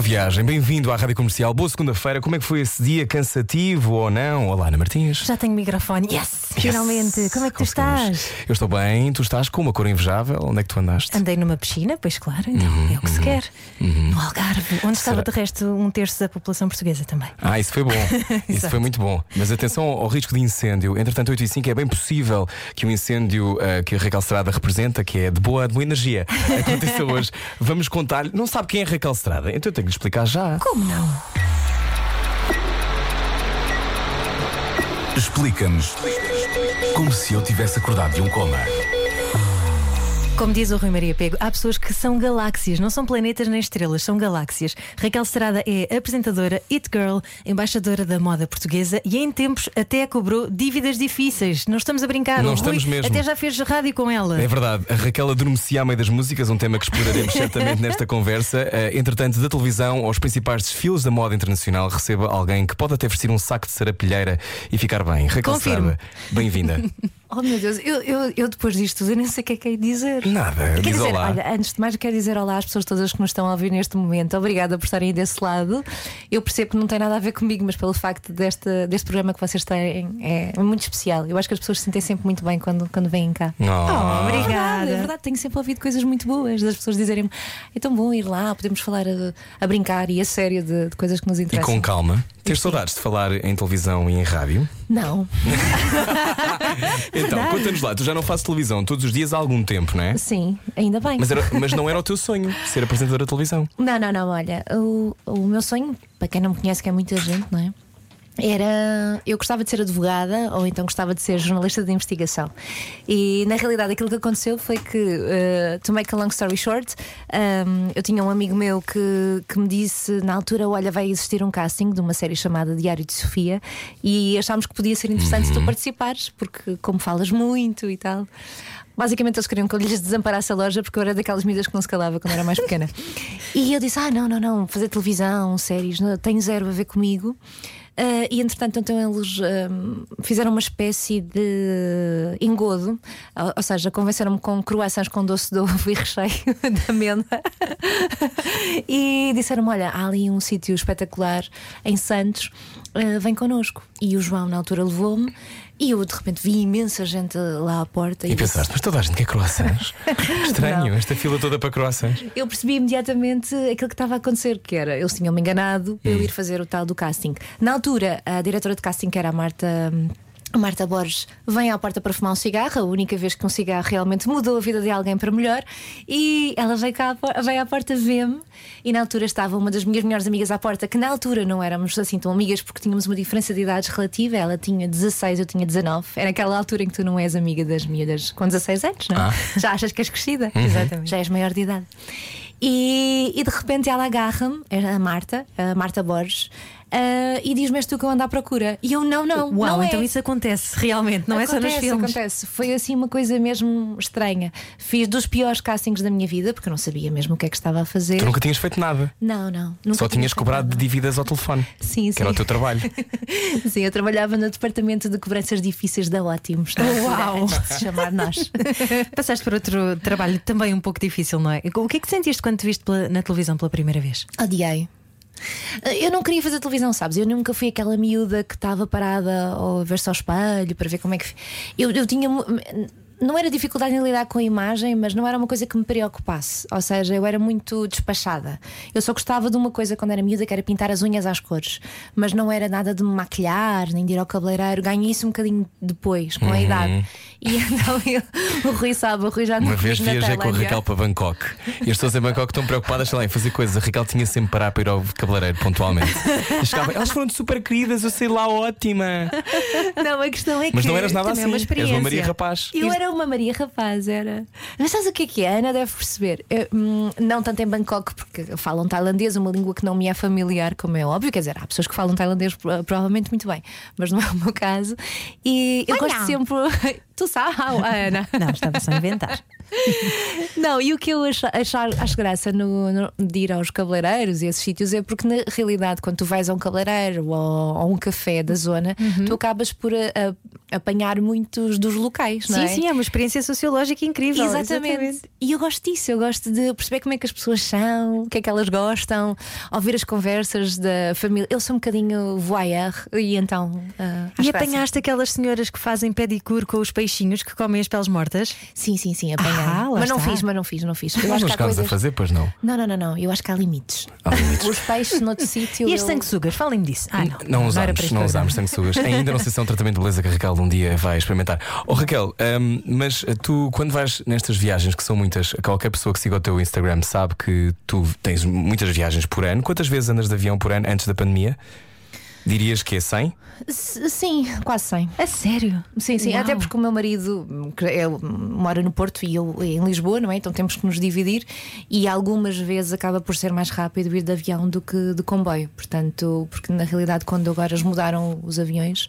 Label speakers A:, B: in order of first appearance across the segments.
A: Boa viagem, bem-vindo à Rádio Comercial. Boa segunda-feira. Como é que foi esse dia cansativo ou não? Olá, Ana Martins.
B: Já tenho microfone. Yes! Finalmente. Como é que tu estás?
A: Eu estou bem, tu estás com uma cor invejável. Onde é que tu andaste?
B: Andei numa piscina, pois claro, então
A: Uhum,
B: é o que se quer. No Algarve, onde estava de resto um terço da população portuguesa também.
A: Ah, isso foi bom. isso foi muito bom. Mas atenção ao risco de incêndio. Entretanto, 8 e 5 é bem possível que o incêndio ah, que a Raquel Estrada representa, que é de boa, de boa energia, aconteça hoje. Vamos contar. Não sabe quem é Raquel Estrada? Então eu tenho lhe explicar já.
B: Como não?
C: Explica-nos como se eu tivesse acordado de um coma.
B: Como diz o Rui Maria Pego, há pessoas que são galáxias, não são planetas nem estrelas, são galáxias. Raquel Serada é apresentadora, it girl, embaixadora da moda portuguesa e em tempos até cobrou dívidas difíceis. Não estamos a brincar.
A: Não
B: o Rui
A: estamos mesmo.
B: Até já fez rádio com ela.
A: É verdade, a Raquel adormecia à meio das músicas, um tema que exploraremos certamente nesta conversa. Eh, entretanto, da televisão aos principais desfiles da moda internacional, receba alguém que pode até vestir um saco de sarapilheira e ficar bem. Raquel
B: Confirmo.
A: Estrada, bem-vinda.
B: Oh meu Deus, eu, eu, eu depois disto tudo eu nem sei o que é que é dizer.
A: Nada,
B: Quer
A: diz
B: dizer,
A: olá.
B: olha, antes de mais, eu quero dizer olá às pessoas todas que nos estão a ouvir neste momento. Obrigada por estarem aí desse lado. Eu percebo que não tem nada a ver comigo, mas pelo facto deste, deste programa que vocês têm é muito especial. Eu acho que as pessoas se sentem sempre muito bem quando, quando vêm cá.
A: Oh.
B: É verdade, é verdade, tenho sempre ouvido coisas muito boas das pessoas dizerem é tão bom ir lá, podemos falar a, a brincar e a sério de, de coisas que nos
A: E
B: interessam.
A: com calma. Tens saudades de falar em televisão e em rádio?
B: Não,
A: Então, conta-nos lá, tu já não fazes televisão todos os dias há algum tempo, não é?
B: Sim, ainda bem.
A: Mas, era- mas não era o teu sonho ser apresentadora de televisão.
B: Não, não, não, olha, o, o meu sonho, para quem não me conhece, que é muita gente, não é? Era. Eu gostava de ser advogada ou então gostava de ser jornalista de investigação. E na realidade aquilo que aconteceu foi que, uh, to make a long story short, um, eu tinha um amigo meu que, que me disse na altura: Olha, vai existir um casting de uma série chamada Diário de Sofia e achámos que podia ser interessante se tu participares, porque como falas muito e tal. Basicamente eles queriam que eu lhes desamparasse a loja porque eu era daquelas medidas que não se calava quando era mais pequena. e eu disse: Ah, não, não, não, fazer televisão, séries, não, tem zero a ver comigo. Ah, e entretanto, então eles ahm, fizeram uma espécie de engodo, ou, ou seja, convenceram-me com croissants com doce de ovo e recheio de amêndoa e disseram-me: Olha, há ali um sítio espetacular em Santos, ah, vem connosco. E o João, na altura, levou-me. E eu de repente vi imensa gente lá à porta
A: E
B: disse-
A: pensaste, mas toda a gente quer croissants? Estranho, esta fila toda para croissants.
B: eu percebi imediatamente aquilo que estava a acontecer, que era eles tinham-me enganado para
A: Hum.
B: eu ir fazer o tal do casting. Na altura, a diretora de casting, que era a Marta. A Marta Borges vem à porta para fumar um cigarro, a única vez que um cigarro realmente mudou a vida de alguém para melhor. E ela veio, cá, veio à porta ver-me. E na altura estava uma das minhas melhores amigas à porta, que na altura não éramos assim tão amigas porque tínhamos uma diferença de idades relativa. Ela tinha 16, eu tinha 19. Era aquela altura em que tu não és amiga das miúdas com 16 anos, não é?
A: Ah.
B: Já achas que és crescida?
A: Uhum.
B: Já és maior de idade. E, e de repente ela agarra-me, a Marta, a Marta Borges, ah, e diz-me: És tu que eu ando à procura. E eu, não, não.
D: Uau,
B: não
D: então
B: é.
D: isso acontece realmente, não é só nos
B: Acontece,
D: filmes.
B: Acontece. Foi assim uma coisa mesmo estranha. Fiz dos piores castings da minha vida, porque eu não sabia mesmo o que é que estava a fazer.
A: Tu nunca tinhas feito nada.
B: Não, não. nunca
A: Só
B: tinha
A: tinhas cobrado
B: nada.
A: dívidas ao telefone.
B: Sim,
A: Que era o
B: sim.
A: teu trabalho.
B: Sim, eu trabalhava no departamento de cobranças difíceis da Ótimos.
D: Uau!
B: Antes de se chamar nós.
D: Passaste por outro trabalho também um pouco difícil, não é? O que é que sentiste quando te viste pela- na televisão pela primeira vez?
B: Odiei. Eu não queria fazer televisão, sabes? Eu nunca fui aquela miúda que estava parada ou a ver-se ao espelho para ver como é que. Eu, eu tinha. Não era dificuldade em lidar com a imagem, mas não era uma coisa que me preocupasse. Ou seja, eu era muito despachada. Eu só gostava de uma coisa quando era miúda, que era pintar as unhas às cores. Mas não era nada de me maquilhar, nem de ir ao cabeleireiro. Ganhei isso um bocadinho depois, com a idade. E então eu, o Rui sabe, o Rui já
A: Uhum. Uma
B: não
A: vez viajei com
B: Tailândia.
A: Raquel para Bangkok e as pessoas em Bangkok estão preocupadas sei lá, em fazer coisas. A Raquel tinha sempre parar para ir ao cabeleireiro pontualmente. E chegava, elas foram super queridas, eu sei lá, ótima.
B: Não, a questão é que.
A: Mas não eras nada
D: é
A: assim.
D: uma
A: És uma. Maria Rapaz.
B: Eu era uma Maria Rapaz, era. Mas sabes o que é que é? A Ana deve perceber. Eu, hum, não tanto em Bangkok, porque falam tailandês, uma língua que não me é familiar, como é óbvio. Quer dizer, há pessoas que falam tailandês pro- provavelmente muito bem, mas não é o meu caso. E eu gosto sempre. Tu sabes, Ana.
D: Não, estava só a inventar.
B: Não, e o que eu acho, acho, acho graça no, no- de ir aos cabeleireiros e esses sítios é porque, na realidade, quando tu vais a um cabeleireiro ou a um café da zona,
D: Uhum.
B: tu acabas por a- a- apanhar muitos dos locais, não
D: Sim,
B: é?
D: sim, é uma experiência sociológica incrível.
B: Exatamente. E eu gosto disso, eu gosto de perceber como é que as pessoas são, o que é que elas gostam, ouvir as conversas da família. Eu sou um bocadinho voyeur e então. ah,
D: E
B: acho graça.
D: apanhaste aquelas senhoras que fazem pedicure com os peixinhos que comem as peles mortas?
B: Sim, sim, sim, apanhei.
D: Ah, lá
B: mas não
D: está.
B: fiz, mas não fiz, não fiz. Eu acho
A: não
B: que há
A: chegámos a
B: coisas.
A: fazer, pois não.
B: Não, não, não, não. Eu acho que há limites.
A: Há limites.
B: Os peixes noutro sítio.
D: E as
B: eu-
D: sanguessugas? Falem-me disso. Ah, não.
A: Não
D: este
A: não
D: programa.
A: usámos sanguessugas. Ainda não sei se é um tratamento de beleza que a Raquel um dia vai experimentar. Oh Raquel, hum, mas tu, quando vais nestas viagens, que são muitas, qualquer pessoa que siga o teu Instagram sabe que tu tens muitas viagens por ano. Quantas vezes andas de avião por ano antes da pandemia? Dirias que é 100?
B: S- Sim, quase 100.
D: A sério?
B: Sim, sim,
D: Uau.
B: até porque o meu marido que ele mora no Porto e eu em Lisboa, não é? Então temos que nos dividir e algumas vezes acaba por ser mais rápido ir de avião do que de comboio. Portanto, porque na realidade, quando agora mudaram os aviões.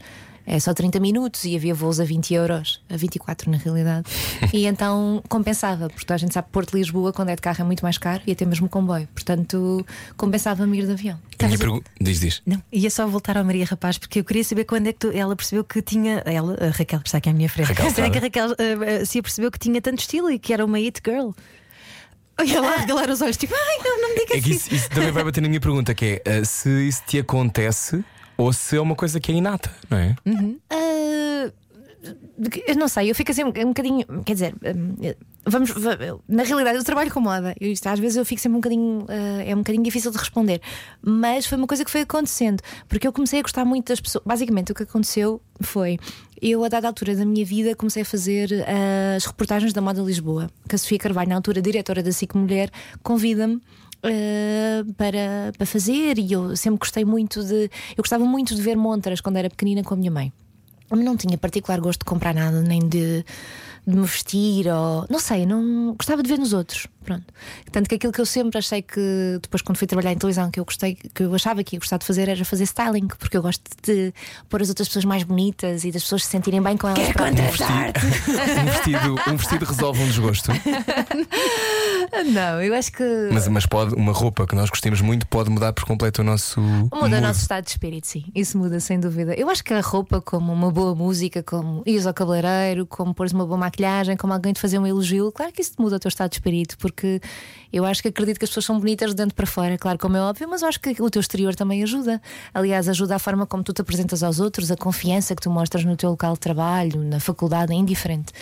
B: É só 30 minutos e havia voos a 20 euros, a 24 na realidade. E então compensava, porque a gente sabe que Porto-Lisboa, quando é de carro, é muito mais caro e até mesmo comboio. Portanto, compensava-me ir de avião.
A: Minha pergu- Diz, diz.
D: Não, ia só voltar ao Maria Rapaz, porque eu queria saber quando é que tu- ela percebeu que tinha. Ela, a Raquel, que está aqui à minha frente.
A: Raquel
D: Quando é que a. Raquel eh, se apercebeu que tinha tanto estilo e que era uma it girl? Olha lá, regalar os olhos, tipo, ai, não, não me digas
A: É
D: isso.
A: isso, isso também vai bater na minha pergunta, que é uh, se isso te acontece ou se é uma coisa que é inata, não é?
B: Ah, eu não sei, eu fico assim um, um bocadinho. Quer dizer, hum, vamos. va- Na realidade, eu trabalho com moda. Eu, às vezes eu fico sempre um bocadinho. ah, é um bocadinho difícil de responder. Mas foi uma coisa que foi acontecendo. Porque eu comecei a gostar muito das pessoas. Basicamente, o que aconteceu foi. Eu, a dada altura da minha vida, comecei a fazer ah, as reportagens da Moda Lisboa. Que a Sofia Carvalho, na altura diretora da SIC Mulher, convida-me. Ah, para, para fazer e eu sempre gostei muito de eu gostava muito de ver montras quando era pequenina com a minha mãe eu não tinha particular gosto de comprar nada, nem de, de me vestir, ou não sei, não gostava de ver nos outros. Pronto. Tanto que aquilo que eu sempre achei que, depois, quando fui trabalhar em televisão, que eu gostei, que eu achava que ia gostar de fazer era fazer styling, porque eu gosto de pôr as outras pessoas mais bonitas e das pessoas se sentirem bem com elas. próprias.
A: Um vestido, um vestido resolve um desgosto,
B: Não, eu acho que
A: mas, mas pode, uma roupa que nós gostemos muito pode mudar por completo o nosso.
B: Muda
A: mood.
B: o nosso estado de espírito, sim. Isso muda, sem dúvida. Eu acho que a roupa, como uma boa música, como ires ao cabeleireiro, como pôres uma boa maquilhagem, como alguém te fazer um elogio, claro que isso te muda o teu estado de espírito, porque eu acho que acredito que as pessoas são bonitas de dentro para fora, claro, como é óbvio, mas eu acho que o teu exterior também ajuda. Aliás, ajuda a forma como tu te apresentas aos outros, a confiança que tu mostras no teu local de trabalho, na faculdade, é indiferente.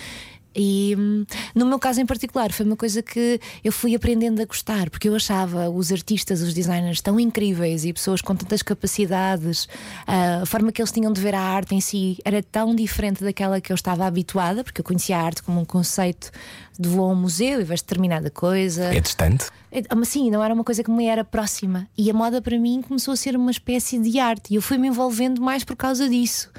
B: E hum, no meu caso em particular foi uma coisa que eu fui aprendendo a gostar, porque eu achava os artistas, os designers tão incríveis e pessoas com tantas capacidades, a forma que eles tinham de ver a arte em si era tão diferente daquela que eu estava habituada, porque eu conhecia a arte como um conceito de vou a um museu e vejo determinada coisa.
A: É distante?
B: É, Mas sim, não era uma coisa que me era próxima. E a moda para mim começou a ser uma espécie de arte. E eu fui me envolvendo mais por causa disso.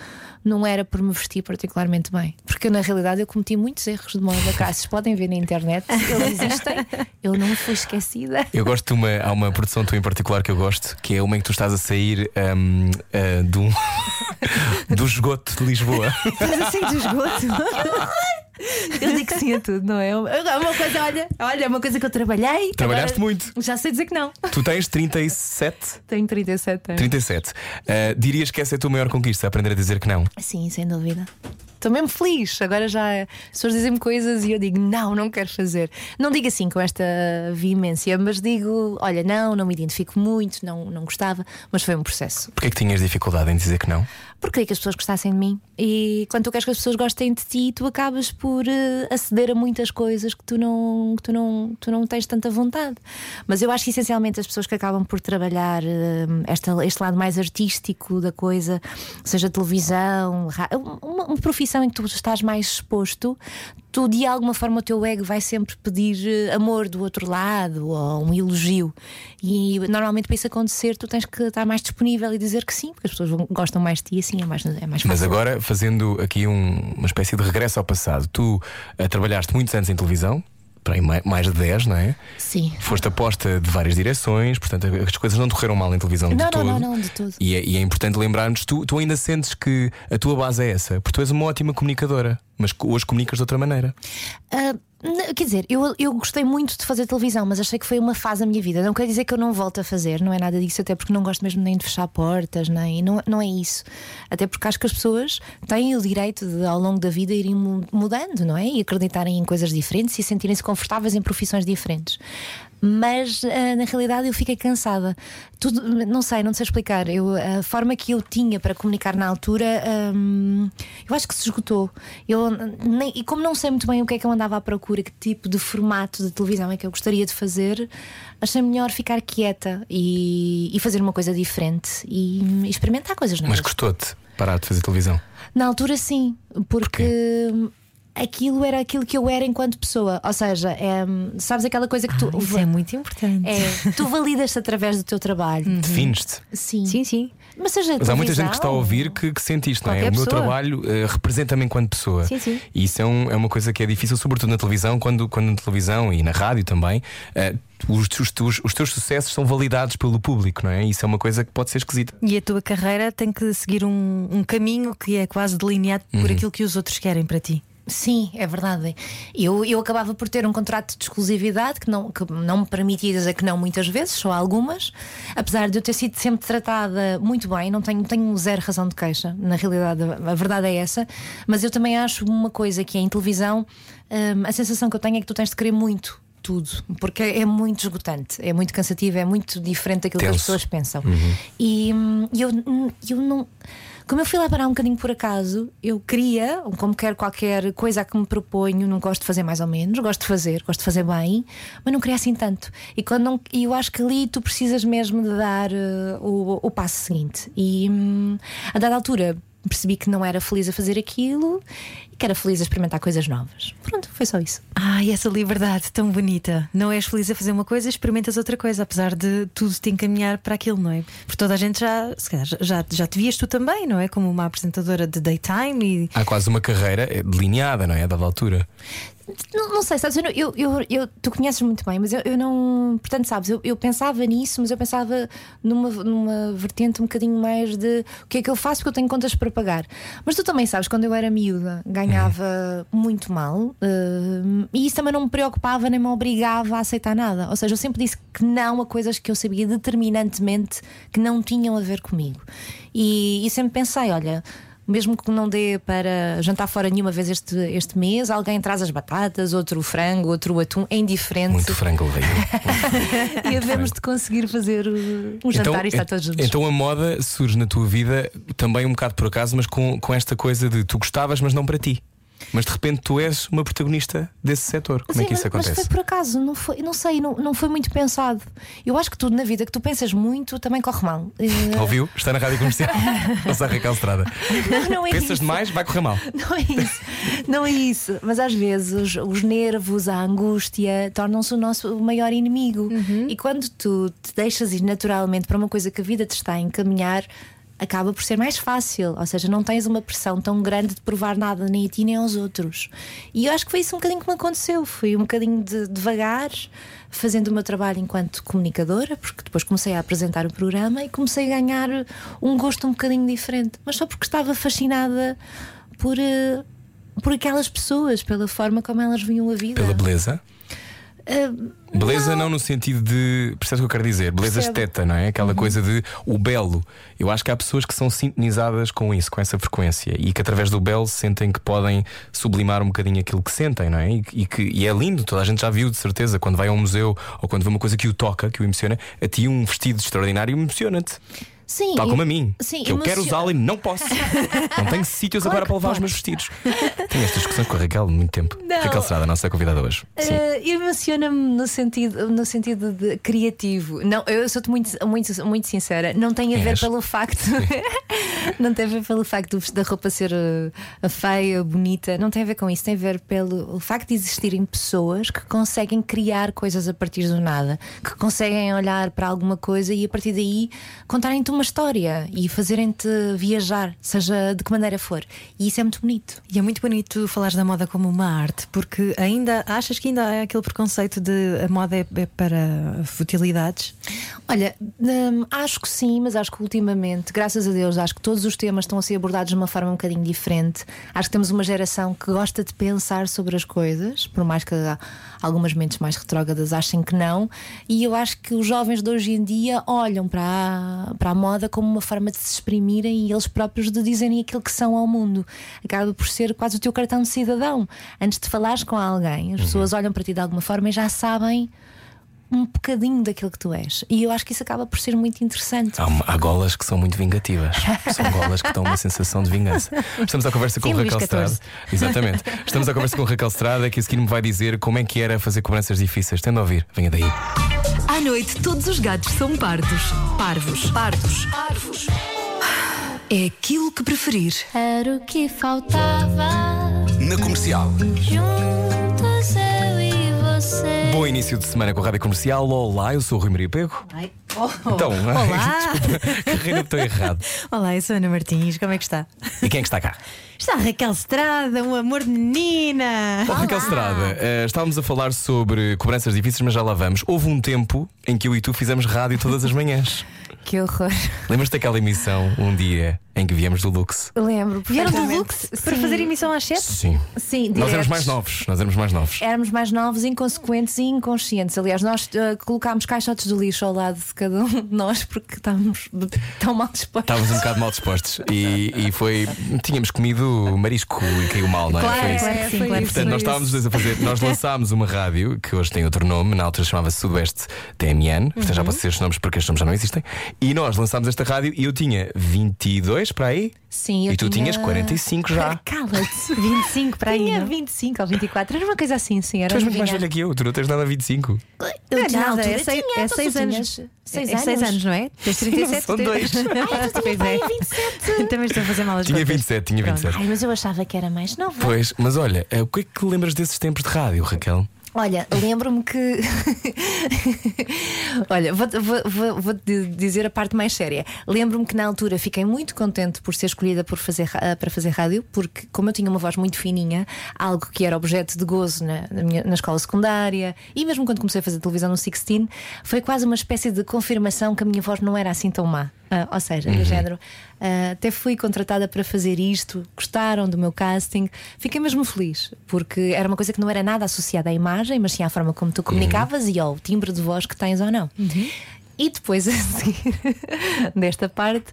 B: Não era por me vestir particularmente bem. Porque na realidade eu cometi muitos erros de moda. Cá, vocês podem ver na internet, eles existem. Eu não fui esquecida.
A: Eu gosto de uma. Há uma produção tua em particular que eu gosto, que é uma em que tu estás a sair hum, de um- do esgoto de Lisboa.
D: Estás assim do esgoto?
B: Eu digo sim a tudo, não é? É uma coisa, olha, olha, é uma coisa que eu trabalhei.
A: Trabalhaste muito.
B: Já sei dizer que não.
A: Tu tens 37?
B: Tenho 37 anos.
A: 37. Ah, dirias que essa é a tua maior conquista, aprender a dizer que não.
B: Sim, sem dúvida. Estou mesmo feliz. Agora já as pessoas dizem-me coisas e eu digo, não, não quero fazer. Não digo assim com esta veemência, mas digo, olha, não, não me identifico muito, não, não gostava, mas foi um processo.
A: Porquê é que tinhas dificuldade em dizer que não?
B: Porque queria que as pessoas gostassem de mim. E quando tu queres que as pessoas gostem de ti, tu acabas por eh, aceder a muitas coisas que tu não, que tu não, tu não tens tanta vontade. Mas eu acho que essencialmente as pessoas que acabam por trabalhar eh, esta, este lado mais artístico da coisa, seja televisão, uma, uma profissão em que tu estás mais exposto, tu de alguma forma o teu ego vai sempre pedir eh, amor do outro lado ou um elogio. E normalmente para isso acontecer, tu tens que estar mais disponível e dizer que sim, porque as pessoas gostam mais de ti, assim é mais, é mais fácil.
A: Mas agora, fazendo aqui um- uma espécie de regresso ao passado, tu ah, trabalhaste muitos anos em televisão, para aí mai- mais de 10, não é?
B: Sim.
A: Foste aposta de várias direções, portanto as coisas não correram mal em televisão de
B: Não, não,
A: todo.
B: não, não, de todo.
A: E é, e é importante lembrarmos, tu, tu ainda sentes que a tua base é essa, porque tu és uma ótima comunicadora, mas hoje comunicas de outra maneira.
B: N- quer dizer, eu, eu gostei muito de fazer televisão, mas achei que foi uma fase da minha vida. Não quer dizer que eu não volto a fazer, não é nada disso, até porque não gosto mesmo nem de fechar portas, nem não, não é isso. Até porque acho que as pessoas têm o direito de, ao longo da vida, irem mu- mudando, não é? E acreditarem em coisas diferentes e sentirem-se confortáveis em profissões diferentes. Mas ah, na realidade eu fiquei cansada. Tudo, não sei, não sei explicar. Eu, a forma que eu tinha para comunicar na altura, hum, eu acho que se esgotou. Eu, nem- e como não sei muito bem o que é que eu andava à procura, que tipo de formato de televisão é que eu gostaria de fazer, achei melhor ficar quieta e, e fazer uma coisa diferente e, e experimentar coisas novas.
A: Mas custou-te parar de fazer televisão.
B: Na altura, sim, porque. Aquilo era aquilo que eu era enquanto pessoa, ou seja, é, sabes aquela coisa que tu
D: Ah, isso é muito importante.
B: é, tu validas-te através do teu trabalho.
A: Defines-te.
B: Sim.
D: Sim, sim.
B: Mas seja
A: Mas há muita gente que está a ouvir que, que sente isto, não é? O meu trabalho eh, representa-me enquanto pessoa.
D: Sim, sim.
A: E isso é, um- é uma coisa que é difícil, sobretudo na televisão, quando, quando na televisão e na rádio também. eh, os, os teus, os teus sucessos são validados pelo público, não é? Isso é uma coisa que pode ser esquisita.
D: E a tua carreira tem que seguir um, um caminho que é quase delineado
A: Uhum.
D: por aquilo que os outros querem para ti.
B: Sim, é verdade. Eu, eu acabava por ter um contrato de exclusividade que não, que não me permitia dizer que não muitas vezes, só algumas. Apesar de eu ter sido sempre tratada muito bem, não tenho, tenho zero razão de queixa. Na realidade, a verdade é essa. Mas eu também acho uma coisa que é em televisão, hum, a sensação que eu tenho é que tu tens de querer muito. Tudo, porque é muito esgotante, é muito cansativo, é muito diferente daquilo que as
A: Tenso.
B: pessoas pensam. E hum, eu, eu não. Como eu fui lá parar um bocadinho por acaso, eu queria, como quero qualquer coisa que me proponho, não gosto de fazer mais ou menos, gosto de fazer, gosto de fazer bem, mas não queria assim tanto. E quando não, eu acho que ali tu precisas mesmo de dar eh, o, o passo seguinte. E hum, a dada altura percebi que não era feliz a fazer aquilo e que era feliz a experimentar coisas novas. Pronto, foi só isso.
D: Ai, essa liberdade tão bonita. Não és feliz a fazer uma coisa, experimentas outra coisa, apesar de tudo te encaminhar para aquilo, não é? Porque toda a gente já, se calhar, já, já te vias tu também, não é? Como uma apresentadora de daytime e.
A: Há quase uma carreira eh, delineada, não é? A dada altura.
B: Não, não sei, sabes, eu, eu, eu, tu conheces muito bem, mas eu, eu não. Portanto, sabes, eu, eu pensava nisso, mas eu pensava numa, numa vertente um bocadinho mais de o que é que eu faço porque eu tenho contas para pagar. Mas tu também sabes, quando eu era miúda, ganhava muito mal eh, e isso também não me preocupava nem me obrigava a aceitar nada. Ou seja, eu sempre disse que não a coisas que eu sabia determinantemente que não tinham a ver comigo. E, e sempre pensei, olha. Mesmo que não dê para jantar fora nenhuma vez este, este mês, alguém traz as batatas, outro o frango, outro o atum, é indiferente.
A: Muito frango levei.
B: e havemos de conseguir fazer um jantar e estar todos juntos.
A: então a moda surge na tua vida também um bocado por acaso, mas com, com esta coisa de tu gostavas, mas não para ti. Mas de repente tu és uma protagonista desse setor. Como é
B: Sim,
A: que isso
B: mas, mas
A: acontece?
B: foi por acaso, não, foi, não sei, não, não foi muito pensado. Eu acho que tudo na vida que tu pensas muito também corre mal. Eh,
A: Ouviu? Está na rádio comercial. Nossa Raquel Estrada.
B: não, não é
A: Pensas
B: isso.
A: demais, vai correr mal.
B: Não é isso, não é isso. Mas às vezes os, os nervos, a angústia tornam-se o nosso maior inimigo. E quando tu te deixas ir naturalmente para uma coisa que a vida te está a encaminhar, acaba por ser mais fácil. Ou seja, não tens uma pressão tão grande de provar nada nem a ti nem aos outros. E eu acho que foi isso um bocadinho que me aconteceu. Fui um bocadinho de, devagar. Fazendo o meu trabalho enquanto comunicadora, porque depois comecei a apresentar o programa e comecei a ganhar um gosto um bocadinho diferente, mas só porque estava fascinada por, eh, por aquelas pessoas, pela forma como elas viam a vida.
A: Pela beleza.
B: Eh,
A: Beleza não. no sentido de. Percebes o que eu quero dizer? Beleza
B: Percebo. Uhum.
A: esteta, não é? Aquela coisa de o belo. Eu acho que há pessoas que são sintonizadas com isso, com essa frequência e que através do belo sentem que podem sublimar um bocadinho aquilo que sentem, não é? E, e que, e é lindo, toda a gente já viu de certeza, quando vai a um museu ou quando vê uma coisa que o toca, que o emociona, a ti um vestido extraordinário emociona-te.
B: Sim,
A: Tal
B: e-
A: como a mim.
B: Sim,
A: que eu quero usá-lo e não posso. não tenho sítios
B: Claro
A: agora para levar os
B: podes.
A: meus vestidos. Tenho estas discussões com a Raquel há muito tempo.
B: Não.
A: Raquel Estrada, a nossa convidada hoje.
B: Eh, Emociona-me no sentido, no sentido de criativo. Não, eu sou-te muito, muito, muito sincera. Não tem a ver
A: És.
B: pelo facto. não tem a ver pelo facto da roupa ser eh, feia, bonita. Não tem a ver com isso. Tem a ver pelo o facto de existirem pessoas que conseguem criar coisas a partir do nada, que conseguem olhar para alguma coisa e a partir daí contarem-te uma uma história e fazerem-te viajar, seja de que maneira for. E isso é muito bonito.
D: E é muito bonito falares da moda como uma arte, porque ainda achas que ainda há aquele preconceito de a moda é, é para futilidades?
B: Olha, hum, acho que sim, mas acho que ultimamente, graças a Deus, acho que todos os temas estão a ser abordados de uma forma um bocadinho diferente. Acho que temos uma geração que gosta de pensar sobre as coisas, por mais que algumas mentes mais retrógradas achem que não. E eu acho que os jovens de hoje em dia olham para a, para a moda como uma forma de se exprimirem e eles próprios de dizerem aquilo que são ao mundo. Acaba por ser quase o teu cartão de cidadão. Antes de falares com alguém, as pessoas olham para ti de alguma forma e já sabem um bocadinho daquilo que tu és. E eu acho que isso acaba por ser muito interessante.
A: Há, há golas que são muito vingativas. São golas que dão uma sensação de vingança. Estamos à conversa com
B: Sim,
A: Raquel.
B: 14.
A: Exatamente. Estamos à conversa com Raquel Estrada, que a seguir me vai dizer como é que era fazer cobranças difíceis. Tendo a ouvir, venha daí.
E: À noite, todos os gatos são pardos. Parvos. Pardos. Parvos. É aquilo que preferir.
F: Era o que faltava.
C: Na comercial.
F: Juntos você.
A: Bom início de semana com a Rádio Comercial. Olá, eu sou o Rui Maria Pego. Então,
D: Olá!
A: carreira estou errado.
D: Olá, eu sou a Ana Martins, como é que está?
A: E quem é que está cá?
D: Está a Raquel Estrada, um amor de menina!
A: Oh, Raquel Estrada, eh, estávamos a falar sobre cobranças difíceis, mas já lá vamos. Houve um tempo em que eu e tu fizemos rádio todas as manhãs.
B: Que horror.
A: Lembras-te daquela emissão, um dia, em que viemos do Lux?
B: Lembro.
D: Vieram do. Lux para
B: Sim.
D: fazer emissão às 7?
A: Sim.
B: Sim,
A: Nós éramos
B: diretos.
A: mais novos. Nós éramos mais novos.
B: Éramos mais novos, inconsequentes e inconscientes. Aliás, nós eh, colocámos caixotes de lixo ao lado de cada um de nós porque estávamos tão mal dispostos.
A: Estávamos um bocado mal dispostos e, e foi. Tínhamos comido marisco e caiu mal, não é?
D: Claro,
A: foi isso.
D: claro que sim,
B: foi
D: claro.
A: Portanto, nós estávamos os dois a fazer. Nós lançámos uma rádio que hoje tem outro nome, na altura chamava-se Sudoeste TMN, portanto
B: Uhum.
A: já posso dizer os nomes porque estes nomes já não existem. E nós lançámos esta rádio e eu tinha 22 para aí
B: Sim, eu
A: e tu
B: tinha...
A: tinhas 45 já.
B: Cala-te.
D: 25 para aí.
B: Tinha
D: não?
B: 25 ou 24, era uma coisa assim, sim. Era
A: Tu és muito mais velha que eu, tu não tens nada a 25.
B: Eu
D: Não é
B: tinha- na
D: nada, é seis-
B: tinha,
D: é
B: tu
D: seis
B: tinhas
D: anos.
B: Seis
D: é
B: anos.
D: 6 anos, não é? Tens 37?
A: São dois.
D: Pois é.
B: 27.
D: Também estou a fazer mal as
A: Tinha
D: contas.
A: 27, tinha
D: Pronto.
A: 27.
B: Ai, mas eu achava que era mais nova.
A: Pois, mas olha, eh, o que é que lembras desses tempos de rádio, Raquel?
B: Olha, lembro-me que. Olha, vou-te vou, vou, vou dizer a parte mais séria. Lembro-me que na altura fiquei muito contente por ser escolhida por fazer, ra- para fazer rádio, porque, como eu tinha uma voz muito fininha, algo que era objeto de gozo na, na, minha- na escola secundária e mesmo quando comecei a fazer televisão no 16, foi quase uma espécie de confirmação que a minha voz não era assim tão má. Ah, ou seja, do género, ah, até fui contratada para fazer isto, gostaram do meu casting, fiquei mesmo feliz, porque era uma coisa que não era nada associada à imagem, mas sim à forma como tu comunicavas e ao timbre de voz que tens ou não. E depois a seguir desta parte.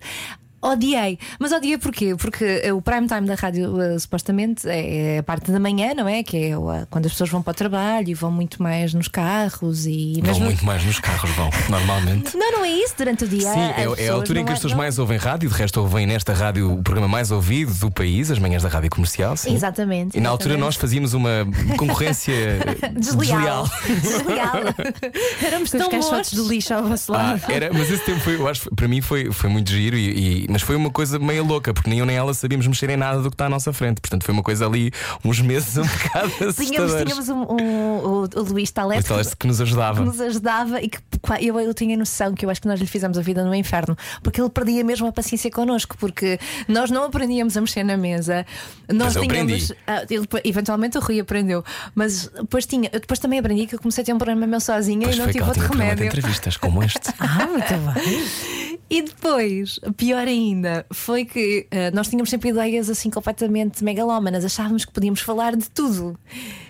B: Odiei, mas odiei porquê? Porque eh, o prime time da rádio eh, supostamente é é a parte da manhã, não é? Que é eh, quando as pessoas vão para o trabalho e vão muito mais nos carros e
A: Vão
B: mesmo-
A: muito mais nos carros, vão, normalmente.
B: Não, não é isso durante o dia.
A: Sim, é, é a altura em que as pessoas
B: não-
A: mais ouvem rádio, de resto ouvem nesta rádio o programa mais ouvido do país, as manhãs da rádio comercial. Sim.
B: Exatamente.
A: E na altura
B: exatamente.
A: nós fazíamos uma concorrência
B: Desleal. Desleal. Éramos tão
D: caixotes de lixo ao vosso
A: Ah,
D: lado.
A: era, mas esse tempo foi, eu acho, para mim foi, foi muito giro, e, e- mas foi uma coisa meio louca, porque nem eu nem ela sabíamos mexer em nada do que está à nossa frente. Portanto, foi uma coisa ali, uns meses um bocado
B: Tínhamos, tínhamos um, um- o, o Luís Talete
A: que nos
B: que
A: ajudava.
B: nos ajudava e que eu, eu tinha noção que eu acho que nós lhe fizemos a vida no inferno, porque ele perdia mesmo a paciência connosco, porque nós não aprendíamos a mexer na mesa. Nós
A: Mas
B: tínhamos.
A: aprendi.
B: ah, ele eventualmente o Rui aprendeu, mas depois, tinha, depois também aprendi que eu comecei a ter um problema meu sozinha
A: Pois
B: e não
A: que
B: tive outro remédio.
A: entrevistas como este.
D: Ah, muito bem.
B: E depois, pior ainda, foi que eh, nós tínhamos sempre ideias assim completamente megalómanas, achávamos que podíamos falar de tudo.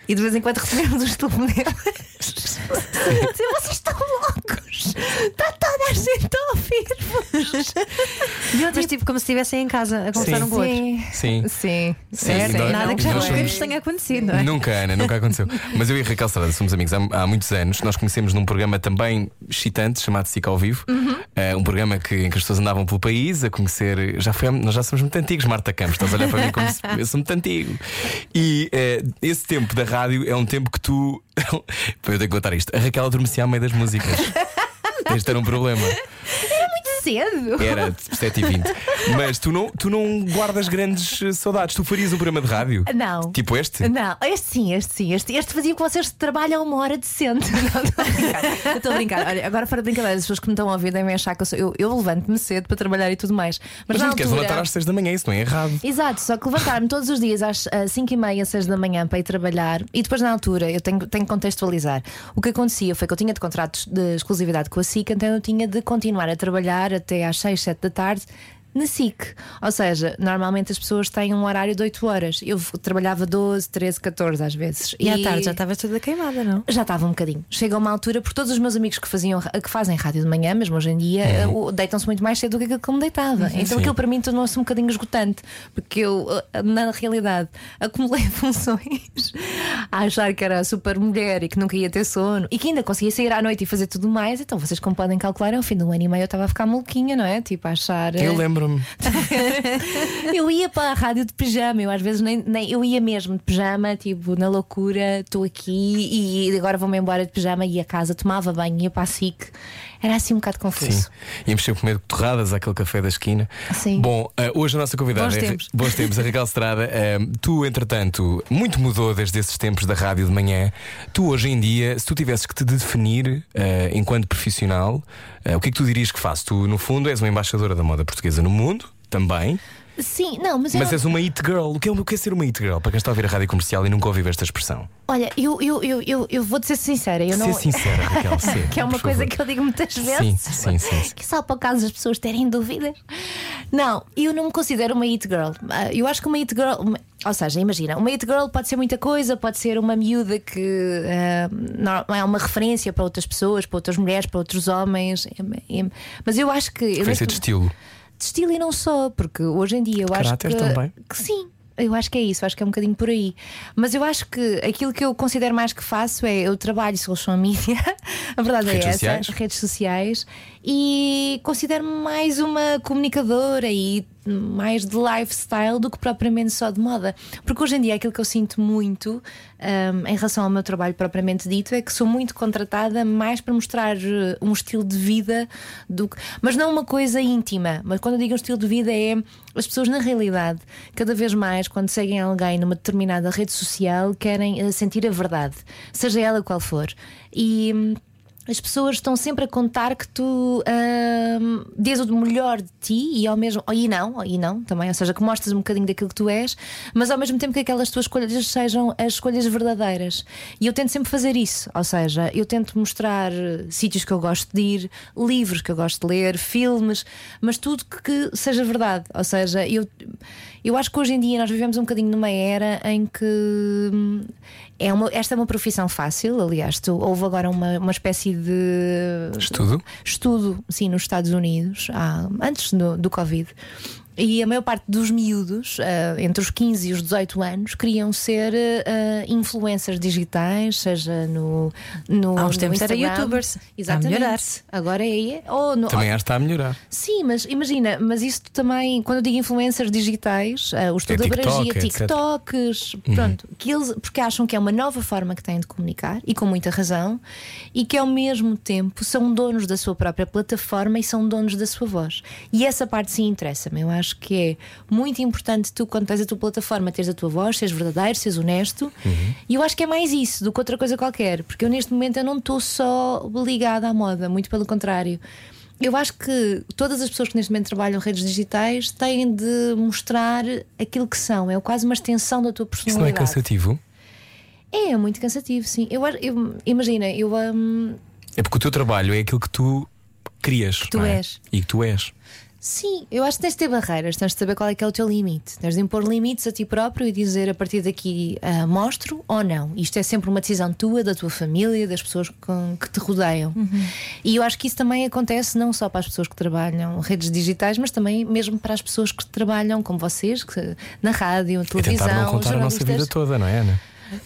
B: E de vez em quando recebemos os telefonemas. Vocês estão loucos! Está toda a gente a ouvir-vos! E
D: Mas tipo, como se estivessem em casa a conversar
A: Sim.
D: um com o outro.
B: Sim,
A: Sim.
B: sim.
A: Sim,
B: É,
A: nós-
D: Nada que já não nos tenha acontecido, não é?
A: Nunca, Ana, nunca aconteceu. Mas eu e a Raquel Estrada somos amigos há, há muitos anos. Nós conhecemos num programa também excitante chamado SIC ao Vivo. Eh, um programa que, em que as pessoas andavam pelo país a conhecer. Já foi, nós já somos muito antigos, Marta Campos. Estás a olhar para mim como se eu sou muito antigo. E eh, esse tempo da rádio é um tempo que tu. eu tenho que contar isto. A Raquel adormecia a meio das músicas. Este era um problema.
B: Cedo.
A: Era 7h20. Mas tu não, tu não guardas grandes eh, saudades. Tu farias um programa de rádio?
B: Não.
A: Tipo este?
B: Não, este sim, este sim. Este, este fazia com que vocês trabalham uma hora decente. Não, estou a brincar. Eu Estou a brincar. Olha, agora fora de brincadeira, as pessoas que me estão a ouvir devem achar que eu sou. Eu, eu levanto-me cedo para trabalhar e tudo mais. Mas,
A: não te queres
B: altura.
A: levantar às 6 da manhã, isso não é errado.
B: Exato, só que levantar-me todos os dias às 5 e meia, 6 da manhã para ir trabalhar e depois na altura eu tenho, tenho que contextualizar. O que acontecia foi que eu tinha de contratos de exclusividade com a SIC, então eu tinha de continuar a trabalhar até às 6, 7 da tarde. Na SIC, ou seja, normalmente as pessoas têm um horário de 8 horas. Eu trabalhava 12, 13, 14 às vezes.
D: E à tarde já estavas toda queimada, não?
B: Já estava um bocadinho. Chega uma altura, porque todos os meus amigos que, faziam, que fazem rádio de manhã, mesmo hoje em dia,
A: Uhum.
B: eh, deitam-se muito mais cedo do que aquilo que eu me deitava. Então aquilo para mim tornou-se um bocadinho esgotante, porque eu, eh, na realidade, acumulei funções a achar que era super mulher e que nunca ia ter sono e que ainda conseguia sair à noite e fazer tudo mais. Então vocês, como podem calcular, ao fim de um ano e meio eu estava a ficar maluquinha, não é? Tipo, a achar. eh,
A: Eu lembro-me.
B: eu ia para a rádio de pijama, eu às vezes nem, nem eu ia mesmo de pijama, tipo, na loucura, estou aqui e agora vou-me embora de pijama, ia a casa, tomava banho, ia para a SIC. Era assim um bocado
A: Sim.
B: confuso.
A: Íamos sempre comer torradas àquele café da esquina.
B: Sim.
A: Bom, eh, hoje a nossa convidada
D: Bons
A: é
D: tempos.
A: bons tempos, a Raquel Estrada. Eh, tu, entretanto, muito mudou desde esses tempos da rádio de manhã. Tu, hoje em dia, se tu tivesses que te definir eh, enquanto profissional, o que é que tu dirias que fazes? Tu, no fundo, és uma embaixadora da moda portuguesa no mundo, também,
B: Sim, não, mas,
A: mas
B: eu,
A: és uma it girl. O que é, o que é ser uma it girl? Para quem está a ouvir a rádio comercial e nunca ouviu esta expressão.
B: olha, eu, eu, eu, eu, eu vou-te ser sincera, eu não.
A: Ser sincera, Raquel, sim.
B: que é uma coisa
A: favor.
B: que eu digo muitas
A: Sim,
B: vezes.
A: sim, sim, sim.
B: Que só para o caso das pessoas terem dúvidas. Não, eu não me considero uma it girl. Ah, Eu acho que uma it girl. uma- ou seja, imagina, uma it girl pode ser muita coisa, pode ser uma miúda que não é uma referência para outras pessoas, para outras mulheres, para outros homens. Mas eu acho que.
A: Referência de estilo.
B: De estilo e não só, porque hoje em dia eu acho que,
A: também.
B: que sim. Eu acho que é isso, acho que é um bocadinho por aí. Mas eu acho que aquilo que eu considero mais que faço é eu trabalho social media, a verdade
A: Redes
B: é
A: sociais.
B: essa, redes sociais, e considero-me mais uma comunicadora e mais de lifestyle do que propriamente só de moda. Porque hoje em dia aquilo que eu sinto muito hum, em relação ao meu trabalho propriamente dito é que sou muito contratada mais para mostrar eh, um estilo de vida do que. Mas não uma coisa íntima. Mas quando eu digo um estilo de vida é as pessoas na realidade, cada vez mais, quando seguem alguém numa determinada rede social, querem eh, sentir a verdade, seja ela qual for. E. as pessoas estão sempre a contar que tu hum, dês o melhor de ti e ao mesmo e não, e não também, ou seja, que mostras um bocadinho daquilo que tu és, mas ao mesmo tempo que aquelas tuas escolhas sejam as escolhas verdadeiras. E eu tento sempre fazer isso, ou seja, eu tento mostrar eh, sítios que eu gosto de ir, livros que eu gosto de ler, filmes, mas tudo que seja verdade. Ou seja, eu, eu acho que hoje em dia nós vivemos um bocadinho numa era em que hum, é uma, esta é uma profissão fácil, aliás, tu, houve agora uma, uma espécie de
A: Estudo?
B: estudo, sim, nos Estados Unidos, há- antes do, do Covid. E a maior parte dos miúdos, ah, entre os 15 e os 18 anos, queriam ser ah, influencers digitais, seja no. no
D: Há uns
B: no
D: tempos era youtubers. Está a
B: Exatamente.
D: melhorar.
B: Agora é. Ou no,
A: Também acho que está a melhorar.
B: Sim, mas imagina, mas isso também, quando eu digo influencers digitais, ah, o estudo
A: É TikTok,
B: abrangia
A: etc.
B: TikToks, pronto, que eles, porque acham que é uma nova forma que têm de comunicar, e com muita razão, e que ao mesmo tempo são donos da sua própria plataforma e são donos da sua voz. E essa parte sim interessa-me. Eu acho que é muito importante tu, quando tens a tua plataforma, teres a tua voz, seres verdadeiro, seres honesto. E eu acho que é mais isso do que outra coisa qualquer, porque eu neste momento eu não estou só ligada à moda, muito pelo contrário. Eu acho que todas as pessoas que neste momento trabalham redes digitais têm de mostrar aquilo que são. É quase uma extensão da tua
A: Isso não é
B: personalidade.
A: cansativo?
B: É, é muito cansativo, sim. Eu, acho- eu- imagina, eu hum,
A: É porque o teu trabalho é aquilo que tu crias.
B: tu
A: não é?
B: és.
A: E que tu és.
B: Sim, eu acho que tens de ter barreiras, tens de saber qual é que é o teu limite. Tens de impor limites a ti próprio e dizer a partir daqui ah, mostro ou não. Isto é sempre uma decisão tua, da tua família, das pessoas com, que te rodeiam. E eu acho que isso também acontece não só para as pessoas que trabalham redes digitais, mas também mesmo para as pessoas que trabalham como vocês, que, na rádio,
A: É
B: televisão,
A: tentar não contar a nossa vida toda, não é, Ana?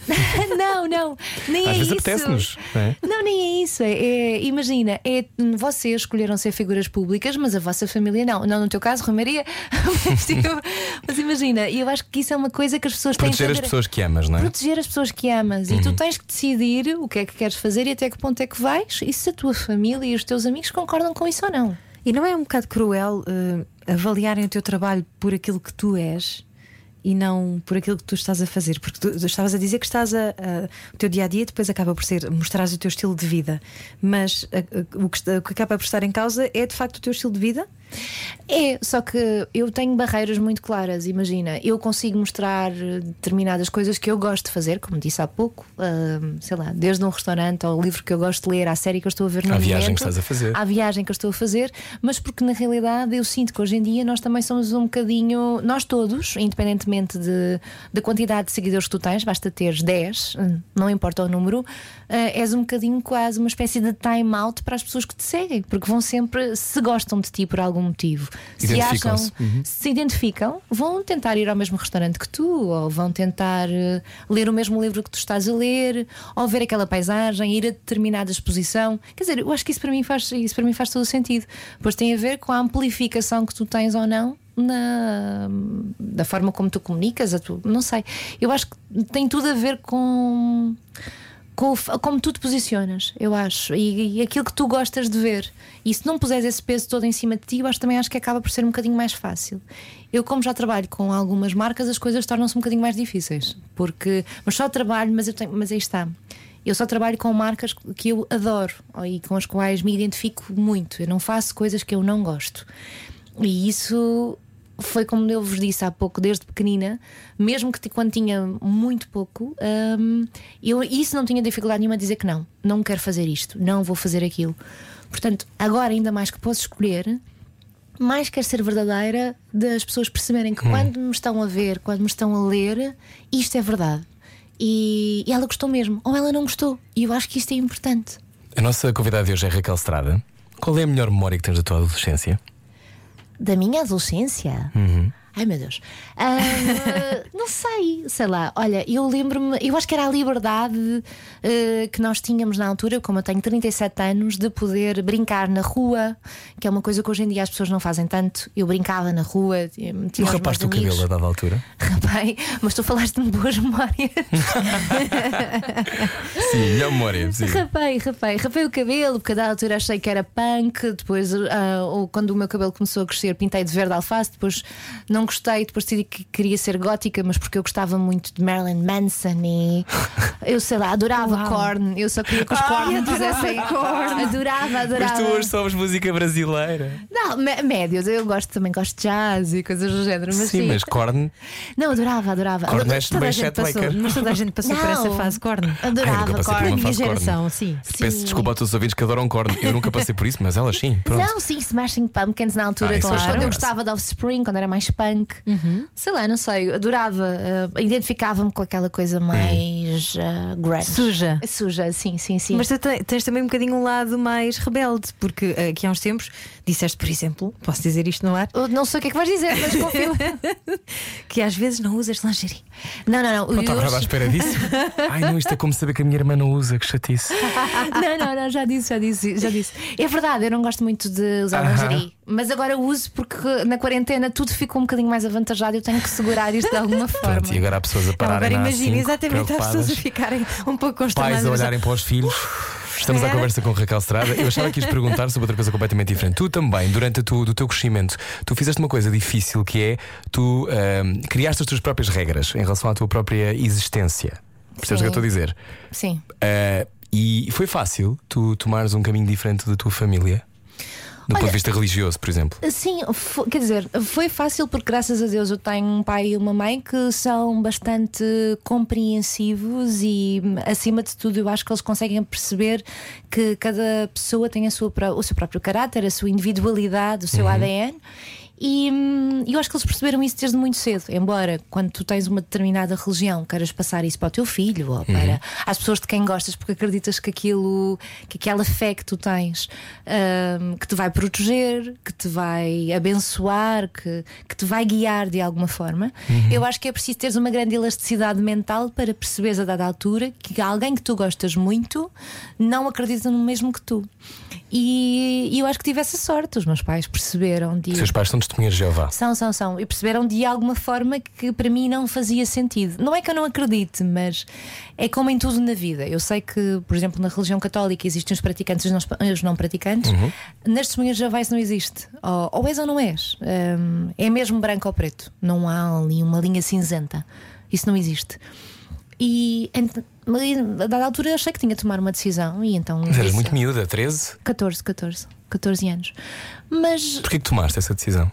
B: não, não, nem
A: Às
B: é
A: vezes
B: isso.
A: apetece-nos. não é?
B: Não, nem é isso. É, é- imagina, é, vocês escolheram ser figuras públicas, mas a vossa família não. Não no teu caso, Rui Maria. Mas, tipo, mas imagina, e eu acho que isso é uma coisa que as pessoas têm
A: Proteger as pessoas que amas, não é?
B: Proteger as pessoas que amas e tu tens que decidir o que é que queres fazer e até que ponto é que vais e se a tua família e os teus amigos concordam com isso ou não.
D: E não é um bocado cruel eh, avaliarem o teu trabalho por aquilo que tu és e não por aquilo que tu estás a fazer? Porque tu, tu estavas a dizer que estás a, a- o teu dia a dia depois acaba por ser mostrar o teu estilo de vida, mas a- a- o, que, o que acaba por estar em causa é de facto o teu estilo de vida?
B: É, só que eu tenho barreiras muito claras. Imagina, eu consigo mostrar determinadas coisas que eu gosto de fazer, como disse há pouco, ahm, sei lá, desde um restaurante ao livro que eu gosto de ler, à série que eu estou a ver no
A: À viagem
B: momento,
A: que estás a fazer.
B: À viagem que eu estou a fazer, mas porque na realidade eu sinto que hoje em dia nós também somos um bocadinho, nós todos, independentemente de, da quantidade de seguidores que tu tens, basta teres 10, hum, não importa o número, eh, és um bocadinho quase uma espécie de time out para as pessoas que te seguem, porque vão sempre, se gostam de ti por algum motivo, se acham.
A: Uhum.
B: se identificam, vão tentar ir ao mesmo restaurante que tu, ou vão tentar eh, ler o mesmo livro que tu estás a ler, ou ver aquela paisagem, ir a determinada exposição. Quer dizer, eu acho que isso para mim faz, isso para mim faz todo o sentido. Pois tem a ver com a amplificação que tu tens ou não. Na, da forma como tu comunicas, a tu, não sei. Eu acho que tem tudo a ver com com como tu te posicionas, eu acho, e, e aquilo que tu gostas de ver. E se não puseres esse peso todo em cima de ti, eu acho, também acho que acaba por ser um bocadinho mais fácil. Eu, como já trabalho com algumas marcas, as coisas tornam-se um bocadinho mais difíceis. Porque, mas só trabalho, mas, eu tenho, mas aí está. Eu só trabalho com marcas que eu adoro e com as quais me identifico muito. Eu não faço coisas que eu não gosto. E isso foi como eu vos disse há pouco, desde pequenina, mesmo que quando tinha muito pouco, hum, eu isso não tinha dificuldade nenhuma a dizer que não, não quero fazer isto, não vou fazer aquilo. Portanto, agora ainda mais que posso escolher, mais quero ser verdadeira das pessoas perceberem que quando me estão a ver, quando me estão a ler, isto é verdade. E, e ela gostou mesmo, ou ela não gostou. E eu acho que isto é importante.
A: A nossa convidada de hoje é Raquel Estrada. Qual é a melhor memória que tens da tua adolescência?
B: Da minha adolescência? Ai meu Deus. Ah, não sei, sei lá. Olha, eu lembro-me, eu acho que era a liberdade eh, que nós tínhamos na altura, como eu tenho 37 anos, de poder brincar na rua, que é uma coisa que hoje em dia as pessoas não fazem tanto. Eu brincava na rua, eh,
A: E
B: tinha
A: o rapaz do
B: amigos.
A: cabelo a dada altura?
B: Rapaz, mas tu falaste-me de boas memórias.
A: Sim, melhor memória. Sim.
B: Rapei, rapei, rapei o cabelo, porque a dada altura achei que era punk. Depois, ou quando o meu cabelo começou a crescer, pintei de verde alface. Depois não gostei, depois decidi que queria ser gótica, mas porque eu gostava muito de Marilyn Manson e eu sei lá, adorava
D: Uau.
B: Korn. Eu só queria que os Korn me fizessem Adorava, adorava.
A: Mas tu hoje ouves música brasileira.
B: Não, mé- médios, eu gosto também, gosto de jazz e coisas do género. Mas
A: sim,
B: sim,
A: mas Korn.
B: Não, adorava, adorava.
A: Korn é
D: Toda a gente passou, mas toda a gente passou por essa
B: Não.
D: fase corno.
A: Ai,
B: Adorava
A: passei por
B: Korn.
D: minha geração, sim.
A: Peço
B: Sim.
A: desculpa a todos os ouvintes que adoram Korn. Eu nunca passei por isso, mas elas sim. Pronto.
B: Não, sim, Smashing Pumpkins na altura,
A: Ah, é
B: quando eu
A: claro.
B: gostava de Offspring, quando era mais punk. Sei lá, não sei, adorava, eh, identificava-me com aquela coisa mais uh, grunge.
D: Suja.
B: Suja, sim, sim, sim.
D: Mas tu te- tens também um bocadinho um lado mais rebelde, porque aqui há uns tempos disseste, por exemplo, posso dizer isto no ar,
B: Eu não sei o que é que vais dizer, mas confio.
D: que às vezes não usas lingerie.
B: não, não, não.
A: Não estava nada à espera disso. Ai, não, isto é como saber que a minha irmã não usa, que chatice.
B: não, não, não, já disse, já disse, já disse. É verdade, eu não gosto muito de usar
A: Aham.
B: lingerie, mas agora uso porque na quarentena tudo ficou um bocadinho mais avantajado. Eu tenho que segurar isto de alguma forma.
A: Pronto, e agora há pessoas a
D: Não,
A: pararem
D: agora
A: na
D: imagina,
A: A5,
D: exatamente, há pessoas a
A: preocupadas.
D: ficarem um pouco
A: Pais
D: consternadas.
A: a olharem para os filhos. Estamos à conversa com Raquel Estrada. Eu achava que ias perguntar sobre outra coisa completamente diferente. Tu também, durante o teu, crescimento, tu fizeste uma coisa difícil que é tu ahm, criaste as tuas próprias regras em relação à tua própria existência. Percebes o que eu estou a dizer?
B: Sim.
A: Ah, e foi fácil tu tomares um caminho diferente da tua família? Do ponto de vista religioso, por exemplo.
B: Sim, quer dizer, foi fácil porque, graças a Deus, eu tenho um pai e uma mãe que são bastante compreensivos e, acima de tudo, eu acho que eles conseguem perceber que cada pessoa tem a sua, o seu próprio caráter, a sua individualidade, o seu ADN. E hum, eu acho que eles perceberam isso desde muito cedo. Embora, quando tu tens uma determinada religião, queiras passar isso para o teu filho ou para as pessoas de quem gostas, porque acreditas que aquilo, que aquela fé que tu tens, hum, que te vai proteger, que te vai abençoar, que, que te vai guiar de alguma forma, eu acho que é preciso teres uma grande elasticidade mental para perceberes a dada altura que alguém que tu gostas muito não acredita no mesmo que tu. E, e eu acho que tive essa sorte. Os meus pais perceberam de.
A: Seus pais são testemunhas de Jeová.
B: São, são, são. E perceberam de alguma forma que para mim não fazia sentido. Não é que eu não acredite, mas é como em tudo na vida. Eu sei que, por exemplo, na religião católica existem os praticantes e os não- os praticantes. Nas testemunhas de Jeová isso não existe. Ou, ou és ou não és. Hum, é mesmo branco ou preto. Não há ali uma linha cinzenta. Isso não existe. E a dada altura eu achei que tinha de tomar uma decisão e então.
A: Mas eras muito miúda, 13.
B: 14, 14, 14 anos. Mas
A: Porquê que tomaste essa decisão?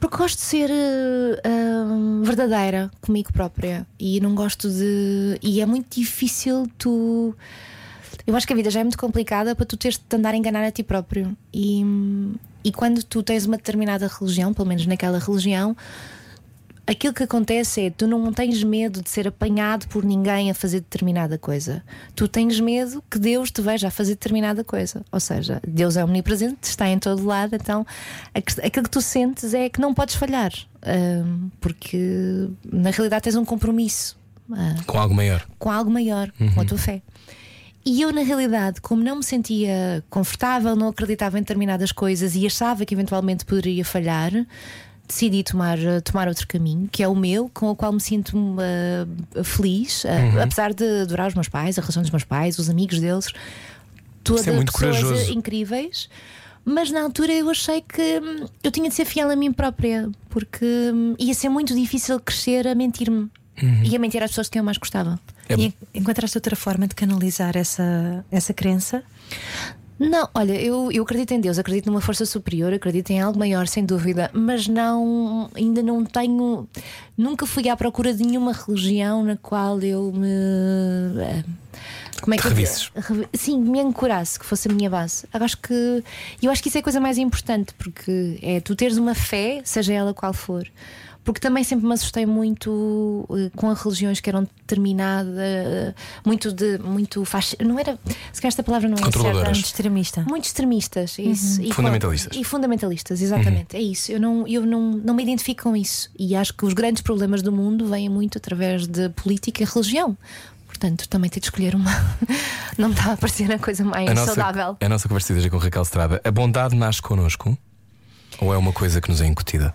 B: porque gosto de ser hum, verdadeira comigo própria e não gosto de. E é muito difícil tu. Eu acho que a vida já é muito complicada para tu teres de te andar a enganar a ti próprio. E, e quando tu tens uma determinada religião, pelo menos naquela religião, aquilo que acontece é tu não tens medo de ser apanhado por ninguém a fazer determinada coisa. Tu tens medo que Deus te veja a fazer determinada coisa. Ou seja, Deus é omnipresente, está em todo lado, então aquilo que tu sentes é que não podes falhar. porque na realidade tens um compromisso ah,
A: Com algo maior.
B: com algo maior, com a tua fé. E eu, na realidade, como não me sentia confortável, não acreditava em determinadas coisas e achava que eventualmente poderia falhar, decidi tomar, tomar outro caminho, que é o meu, com o qual me sinto uh, feliz, uh, apesar de adorar os meus pais, a relação dos meus pais, os amigos deles, todas
A: Isso é muito
B: pessoas
A: corajoso.
B: incríveis. Mas na altura eu achei que hum, eu tinha de ser fiel a mim própria, porque hum, ia ser muito difícil crescer a mentir-me e a mentir às pessoas de quem eu mais gostava.
A: É-
D: E en- encontraste outra forma de canalizar essa, essa crença?
B: Não, olha, eu, eu acredito em Deus, acredito numa força superior, acredito em algo maior, sem dúvida, mas não, ainda não tenho, nunca fui à procura de nenhuma religião na qual eu me. eh, Como é que
A: Te
B: eu Sim, me ancorasse, que fosse a minha base. Eu acho que eu acho que isso é a coisa mais importante, porque é tu teres uma fé, seja ela qual for. Porque também sempre me assustei muito eh, com as religiões que eram determinadas, muito de. muito. Não era. Se calhar esta palavra não é certa.
D: Muito extremista.
B: Muito extremistas, isso. E
A: Fundamentalistas.
B: E fundamentalistas, exatamente. É isso. Eu, não, eu não, não me identifico com isso. E acho que os grandes problemas do mundo vêm muito através de política e religião. Portanto, também tenho de escolher uma. Não me está a parecer a coisa mais
A: A nossa,
B: saudável.
A: a nossa conversa de hoje é com Raquel Estrada. A bondade nasce connosco? Ou é uma coisa que nos é incutida?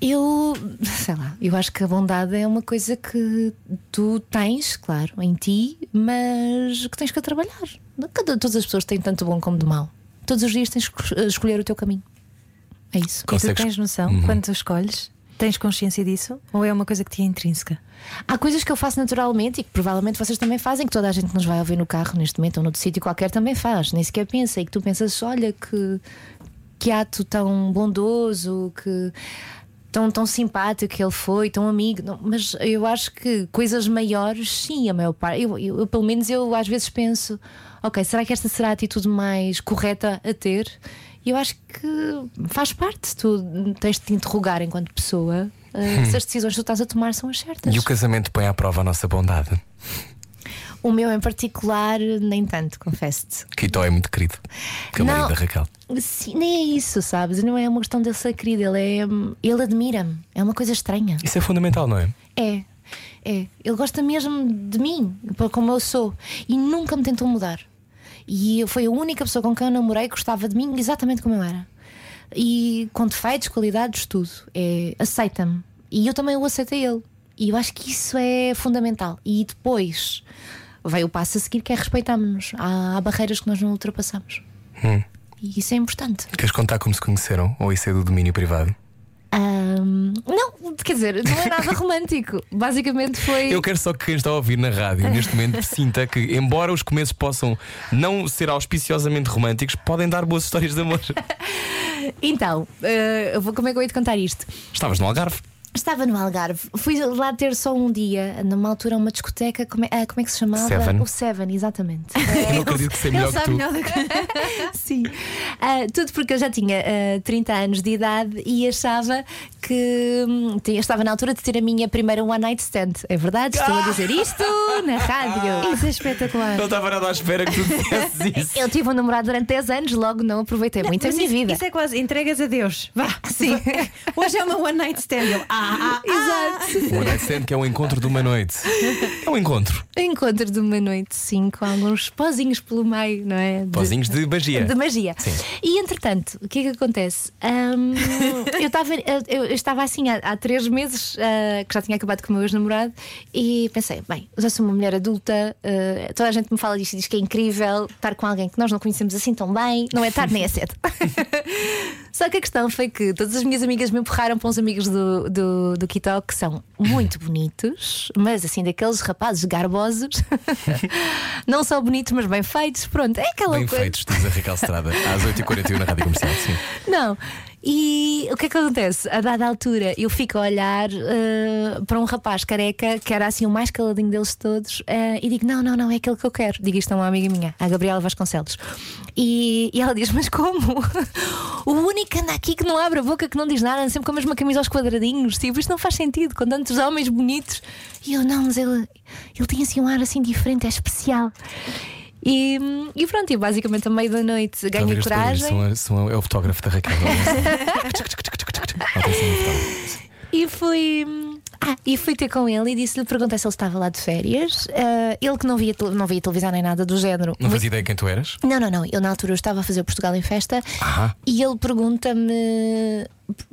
B: Eu, sei lá, eu acho que a bondade é uma coisa que tu tens, claro, em ti, mas que tens que trabalhar. Todas as pessoas têm tanto bom como de mau. Todos os dias tens que esco- escolher o teu caminho. É isso.
D: E tu
A: Consegues-
D: tens noção
A: Uhum.
D: quando tu escolhes? Tens consciência disso? Ou é uma coisa que te é intrínseca?
B: Há coisas que eu faço naturalmente e que provavelmente vocês também fazem, que toda a gente que nos vai ouvir no carro neste momento ou noutro sítio qualquer também faz, nem sequer pensa, e que tu pensas, olha que, que ato tão bondoso, que tão, tão simpático que ele foi, tão amigo. Não, mas eu acho que coisas maiores, sim, a maior parte. Eu, eu- eu, pelo menos eu às vezes penso, ok, será que esta será a atitude mais correta a ter? E eu acho que faz parte, tu tens de te interrogar enquanto pessoa. eh, Se as decisões que tu estás a tomar são as certas.
A: E o casamento põe à prova a nossa bondade.
B: O meu em particular, nem tanto, confesso-te.
A: Quito é muito querido. Que é o marido da Raquel.
B: Sim, nem é isso, sabes? Não é uma questão dele ser querido, ele, é, ele admira-me. É uma coisa estranha.
A: Isso é fundamental, não é?
B: É, é. Ele gosta mesmo de mim, como eu sou. E nunca me tentou mudar. E eu- foi a única pessoa com quem eu namorei que gostava de mim exatamente como eu era. E com defeitos, qualidades, tudo. É, Aceita-me. E eu também o aceito a ele. E eu acho que isso é fundamental. E depois veio o passo a seguir que é respeitarmos-nos. Há, há barreiras que nós não ultrapassamos. E isso é importante.
A: Queres contar como se conheceram? Ou isso é do domínio privado?
B: Ahm, não, quer dizer, não é nada romântico. Basicamente foi.
A: Eu quero só que quem está a ouvir na rádio neste momento sinta que, embora os começos possam não ser auspiciosamente românticos, podem dar boas histórias de amor.
B: Então, vou, como é que eu ia te contar isto?
A: Estavas no Algarve.
B: Estava no Algarve, fui lá ter só um dia, numa altura, uma discoteca, como é, ah, como é que se chamava?
A: Seven.
B: O Seven, exatamente.
A: Eu não acredito que sei melhor que tu.
B: Sim. Ah, tudo porque eu já tinha ah, 30 anos de idade e achava que hum, tinha- estava na altura de ter a minha primeira one night stand. É verdade, estou a dizer isto na rádio.
D: Isso é espetacular.
A: Não estava nada à espera que tu dissesse isso.
B: Eu tive um namorado durante 10 anos, logo não aproveitei muito a minha
D: isso,
B: vida.
D: Isso é quase entregas a Deus. Vá.
B: Sim.
D: Hoje é uma one night stand. Eu, ah, ah,
B: Exato.
A: One Night Stand que é um encontro de uma noite. É um encontro.
B: Encontro de uma noite, sim, com alguns pozinhos pelo meio, não é? De-
A: Pozinhos de magia.
B: De magia.
A: Sim.
B: E entretanto, o que é que acontece? Ahm, eu, estava, eu, eu estava assim há, há três meses ah, que já tinha acabado com o meu ex-namorado e pensei: bem, eu já sou uma mulher adulta, ah, toda a gente me fala disto e diz que é incrível estar com alguém que nós não conhecemos assim tão bem, não é tarde nem é cedo. Só que a questão foi que todas as minhas amigas me empurraram para uns amigos do, do, do Quito que são muito bonitos, mas assim, daqueles rapazes garbosos, não só bonitos, mas bem feitos. Pronto, é aquela
A: Bem
B: coisa.
A: feitos, diz a Raquel Estrada, às 8h41 na Rádio Comercial. Sim.
B: Não. E o que é que acontece? A dada altura eu fico a olhar eh, para um rapaz careca que era assim o mais caladinho deles todos eh, e digo: Não, não, não, é aquele que eu quero. Digo isto a uma amiga minha, a Gabriela Vasconcelos. E, e ela diz: Mas como? o único que anda aqui que não abre a boca, que não diz nada, sempre com a mesma camisa aos quadradinhos. Tipo, isto não faz sentido com tantos homens bonitos. E eu: Não, mas ele, ele tem assim um ar assim diferente, é especial. E, e pronto, e basicamente a meio da noite ganhei
A: barulho?
B: coragem.
A: São são é o fotógrafo da Raquel. é?
B: E fui. Ah, e fui ter com ele e disse-lhe, perguntei se ele estava lá de férias. Ah, ele que não via, não via televisão nem nada do género.
A: Não fazia ideia quem tu eras?
B: Não, não, não. Eu na altura eu estava a fazer o Portugal em festa
A: Ah.
B: e ele pergunta-me.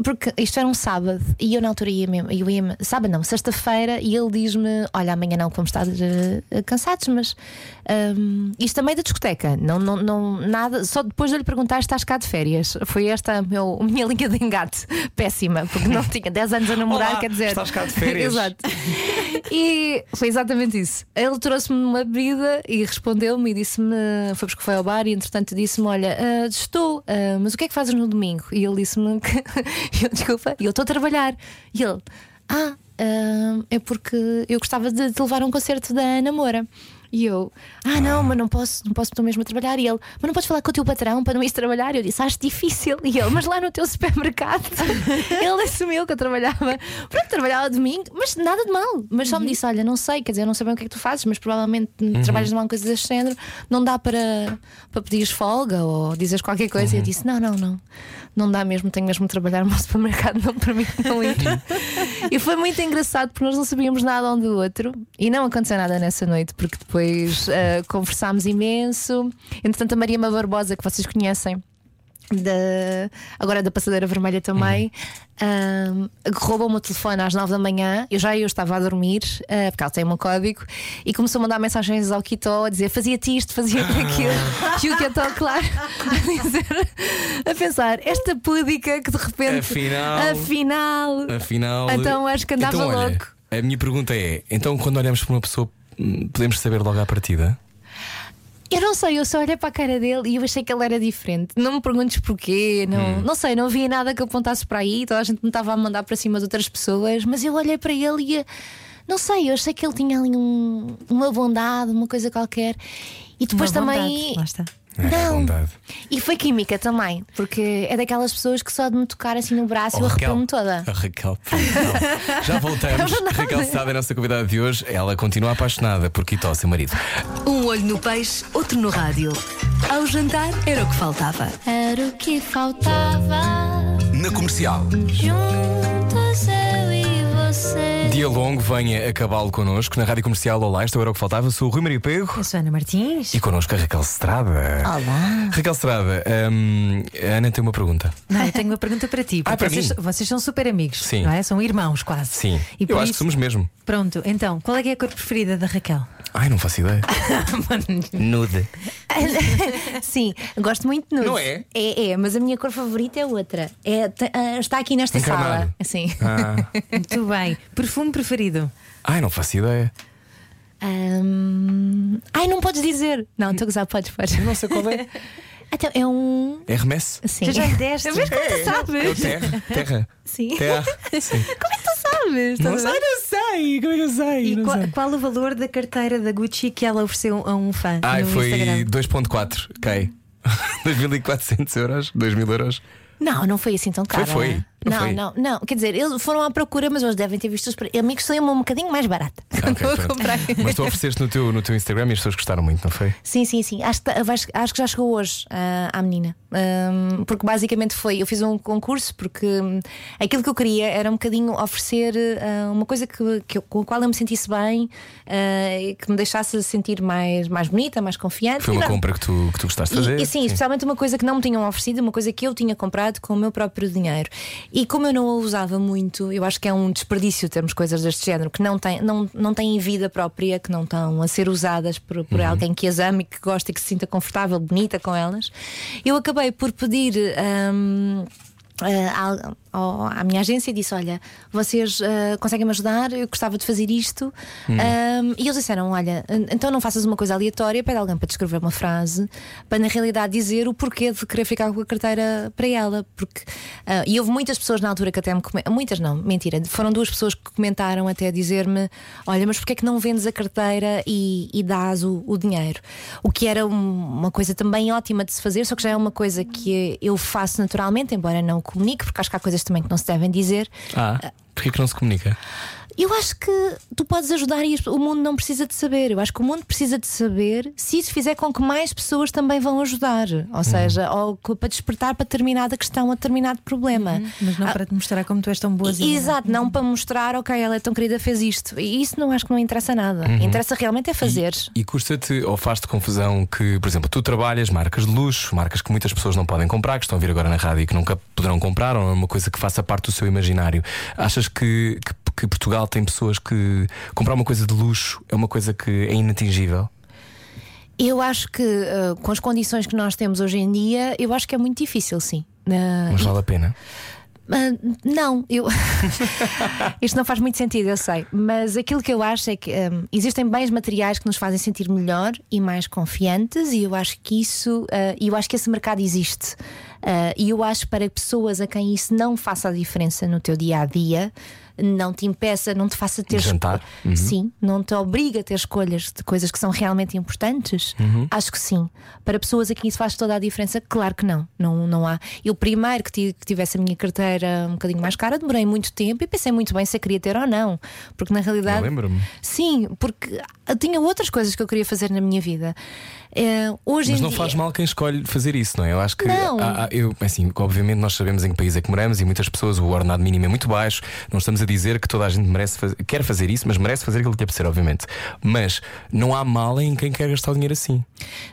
B: Porque isto era um sábado e eu na altura ia mesmo. Eu ia sábado não, sexta-feira, e ele diz-me: Olha, amanhã não, como estás eh, cansados, mas hum, isto também da discoteca. Não, não, não, nada. Só depois de lhe perguntar: Estás cá de férias? Foi esta a, meu, a minha linha de engate péssima, porque não tinha 10 anos a namorar,
A: Olá,
B: quer dizer.
A: estás cá de férias.
B: Exato. E foi exatamente isso. Ele trouxe-me uma bebida e respondeu-me e disse-me, foi porque foi ao bar e entretanto disse-me: Olha, ah, estou, ah, mas o que é que fazes no domingo? E ele disse-me que eu, desculpa, eu estou a trabalhar. E ele, ah, ah, é porque eu gostava de te levar a um concerto da Ana Moura. E eu, ah, não, mas não posso, não posso, estou mesmo a trabalhar. E ele, mas não podes falar com o teu patrão para não ir trabalhar? Eu disse, acho difícil. E ele, mas lá no teu supermercado, ele assumiu que eu trabalhava. Pronto, trabalhava domingo, mas nada de mal. Mas só me disse, olha, não sei, quer dizer, eu não sei bem o que é que tu fazes, mas provavelmente trabalhas numa coisa deste género, não dá para, para pedires folga ou dizes qualquer coisa. E eu disse, não, não, não, não dá mesmo, tenho mesmo de trabalhar no supermercado, não permite não ir. e foi muito engraçado porque nós não sabíamos nada um do outro e não aconteceu nada nessa noite, porque depois ah, conversámos imenso. Entretanto, a Maria Ma Barbosa, que vocês conhecem. Da, agora da passadeira vermelha também ahm, roubou o meu telefone às 9 da manhã. Eu já eu estava a dormir, ah, porque ela tem um código, e começou a mandar mensagens ao Quito a dizer fazia-te isto, fazia-te aquilo. e o Quito, claro, a dizer, a pensar, esta púdica que de repente
A: Afinal-
B: afinal,
A: Afinal.
B: Então acho que andava
A: Então, olha,
B: louco.
A: A minha pergunta é: então quando olhamos para uma pessoa, podemos saber logo à partida?
B: Eu não sei, eu só olhei para a cara dele e eu achei que ele era diferente. Não me perguntes porquê, não, não sei, não havia nada que apontasse para aí, toda a gente me estava a mandar para cima de outras pessoas, mas eu olhei para ele e não sei, eu achei que ele tinha ali um- uma bondade, uma coisa qualquer. E depois
D: Uma
B: também.
D: bondade.
A: É,
B: Não.
A: bondade.
B: E foi química também, porque é daquelas pessoas que só de me tocar assim no braço eu
A: Oh,
B: arrepio-me toda.
A: A Raquel, não. Já voltamos. Raquel Estrada é a nossa convidada de hoje. Ela continua apaixonada por Quito, seu marido.
E: Um olho no peixe, outro no rádio. Ao jantar era o que faltava.
F: Era o que faltava.
C: Na comercial.
F: Juntos eu.
A: Dia longo, venha a cavalo connosco na Rádio Comercial Olá. Isto era o que faltava. Sou o Rui Maria Pego.
D: Eu sou Ana Martins.
A: E connosco a Raquel Estrada.
B: Olá.
A: Raquel Estrada, hum, a Ana tem uma pergunta.
D: Não, eu tenho uma pergunta para ti.
A: Ah,
D: porque
A: para
D: vocês,
A: mim?
D: vocês são super amigos,
A: Sim.
D: não é? São irmãos quase.
A: Sim,
D: E
A: eu acho que
D: isso-
A: somos mesmo.
D: Pronto, então, qual é que é a cor preferida da Raquel?
A: Ai, não faço ideia. Nude.
B: Sim, gosto muito de nude.
A: Não é?
B: É, é, mas a minha cor favorita é outra. É, ah, está aqui nesta
A: Encarnado.
B: sala. Assim.
A: Ah.
D: Muito bem. Perfume preferido?
A: Ai, não faço ideia.
B: Ahm, Ai, não podes dizer. Não, estou a gozar, podes, podes.
A: Não sei qual é.
B: Então, é um.
A: É remesse?
B: Sim.
D: Já já lhe deste?
B: Vês como tu
A: É o
B: sabes?
A: terra. Terra.
B: Sim.
A: Terra. Sim.
B: Como é que tu sabes?
A: Não
B: Estás a
A: sei,
B: ver?
A: não sei. Como é que eu sei?
D: E
A: Não
D: qual,
A: sei.
D: qual o valor da carteira da Gucci que ela ofereceu a um fã
A: Ai,
D: no
A: foi
D: Instagram?
A: 2,4. Ok. 2.400 euros? 2.000 euros?
B: Não, não foi assim tão
A: Foi,
B: caro.
A: foi.
B: Não,
A: foi?
B: não, não. Quer dizer, eles foram à procura, mas eles devem ter visto os amigos são um bocadinho mais barata.
A: Ah,
B: Quando
A: ok,
B: eu
A: pronto.
B: comprei.
A: Mas tu ofereceste no teu, no teu Instagram e as pessoas gostaram muito, não foi?
B: Sim, sim, sim. Acho que, tá- acho que já chegou hoje ah, à menina. Ahm, porque basicamente foi. Eu fiz um concurso porque hum, aquilo que eu queria era um bocadinho oferecer ah, uma coisa que, que eu- com a qual eu me sentisse bem e que me deixasse sentir mais, mais bonita, mais confiante.
A: Foi
B: E
A: uma compra que tu, que tu gostaste de
B: E-
A: fazer?
B: E, sim, especialmente uma coisa que não me tinham oferecido, uma coisa que eu tinha comprado com o meu próprio dinheiro. E como eu não a usava muito, eu acho que é um desperdício termos coisas deste género que não têm, não, não têm vida própria, que não estão a ser usadas por, por alguém que as ame e que gosta e que se sinta confortável, bonita com elas. Eu acabei por pedir. hum, ah, ao- à minha agência e disse: Olha, vocês ah, conseguem me ajudar? Eu gostava de fazer isto. Um, e eles disseram: Olha, então não faças uma coisa aleatória, pede alguém para te escrever uma frase, para na realidade dizer o porquê de querer ficar com a carteira para ela. Porque, ah, e houve muitas pessoas na altura que até me comentaram, muitas não, mentira, foram duas pessoas que comentaram até a dizer-me: Olha, mas porquê é que não vendes a carteira e, e dás o, o dinheiro? O que era um- uma coisa também ótima de se fazer, só que já é uma coisa que eu faço naturalmente, embora não comunique, porque acho que há coisas também que não se devem dizer.
A: Ah, porquê que não se comunica?
B: Eu acho que tu podes ajudar e o mundo não precisa de saber. Eu acho que o mundo precisa de saber se isso fizer com que mais pessoas também vão ajudar. Ou seja, ou para despertar para determinada questão, a determinado problema.
D: Mas não
B: Ah,
D: para te mostrar como tu és tão boazinha.
B: Exato, não para mostrar, ok, ela é tão querida, fez isto. E isso não acho que não interessa nada. Interessa realmente é fazer.
A: E custa-te ou faz-te confusão que, por exemplo, tu trabalhas marcas de luxo, marcas que muitas pessoas não podem comprar, que estão a vir agora na rádio e que nunca poderão comprar, ou é uma coisa que faça parte do seu imaginário. Achas que, que, que Portugal tem pessoas que comprar uma coisa de luxo é uma coisa que é inatingível?
B: Eu acho que ah, com as condições que nós temos hoje em dia, eu acho que é muito difícil, sim. Ah,
A: Mas vale a pena.
B: Ah, não, eu. Isto não faz muito sentido, eu sei. Mas aquilo que eu acho é que hum, existem bens materiais que nos fazem sentir melhor e mais confiantes, e eu acho que isso. E eu acho que esse mercado existe. Ah, E eu acho para pessoas a quem isso não faça a diferença no teu dia a dia. Não te impeça, não te faça ter
A: jantar?
B: esco- Sim, não te obriga a ter escolhas de coisas que são realmente importantes. Acho que sim. Para pessoas a quem isso faz toda a diferença, claro que não. Não, não há. Eu, primeiro que, ti- que tivesse a minha carteira um bocadinho mais cara, demorei muito tempo e pensei muito bem se a queria ter ou não. Porque na realidade.
A: Lembro-me.
B: Sim, porque eu tinha outras coisas que eu queria fazer na minha vida. Eh, hoje
A: Mas não
B: dia-
A: faz mal quem escolhe fazer isso, não é? Eu acho que.
B: Não.
A: há- há- eu, assim, obviamente, nós sabemos em que país é que moramos e muitas pessoas o ordenado mínimo é muito baixo. Não estamos a dizer que toda a gente merece faz- quer fazer isso, mas merece fazer aquilo que lhe apetecer, obviamente. Mas não há mal em quem quer gastar o dinheiro assim.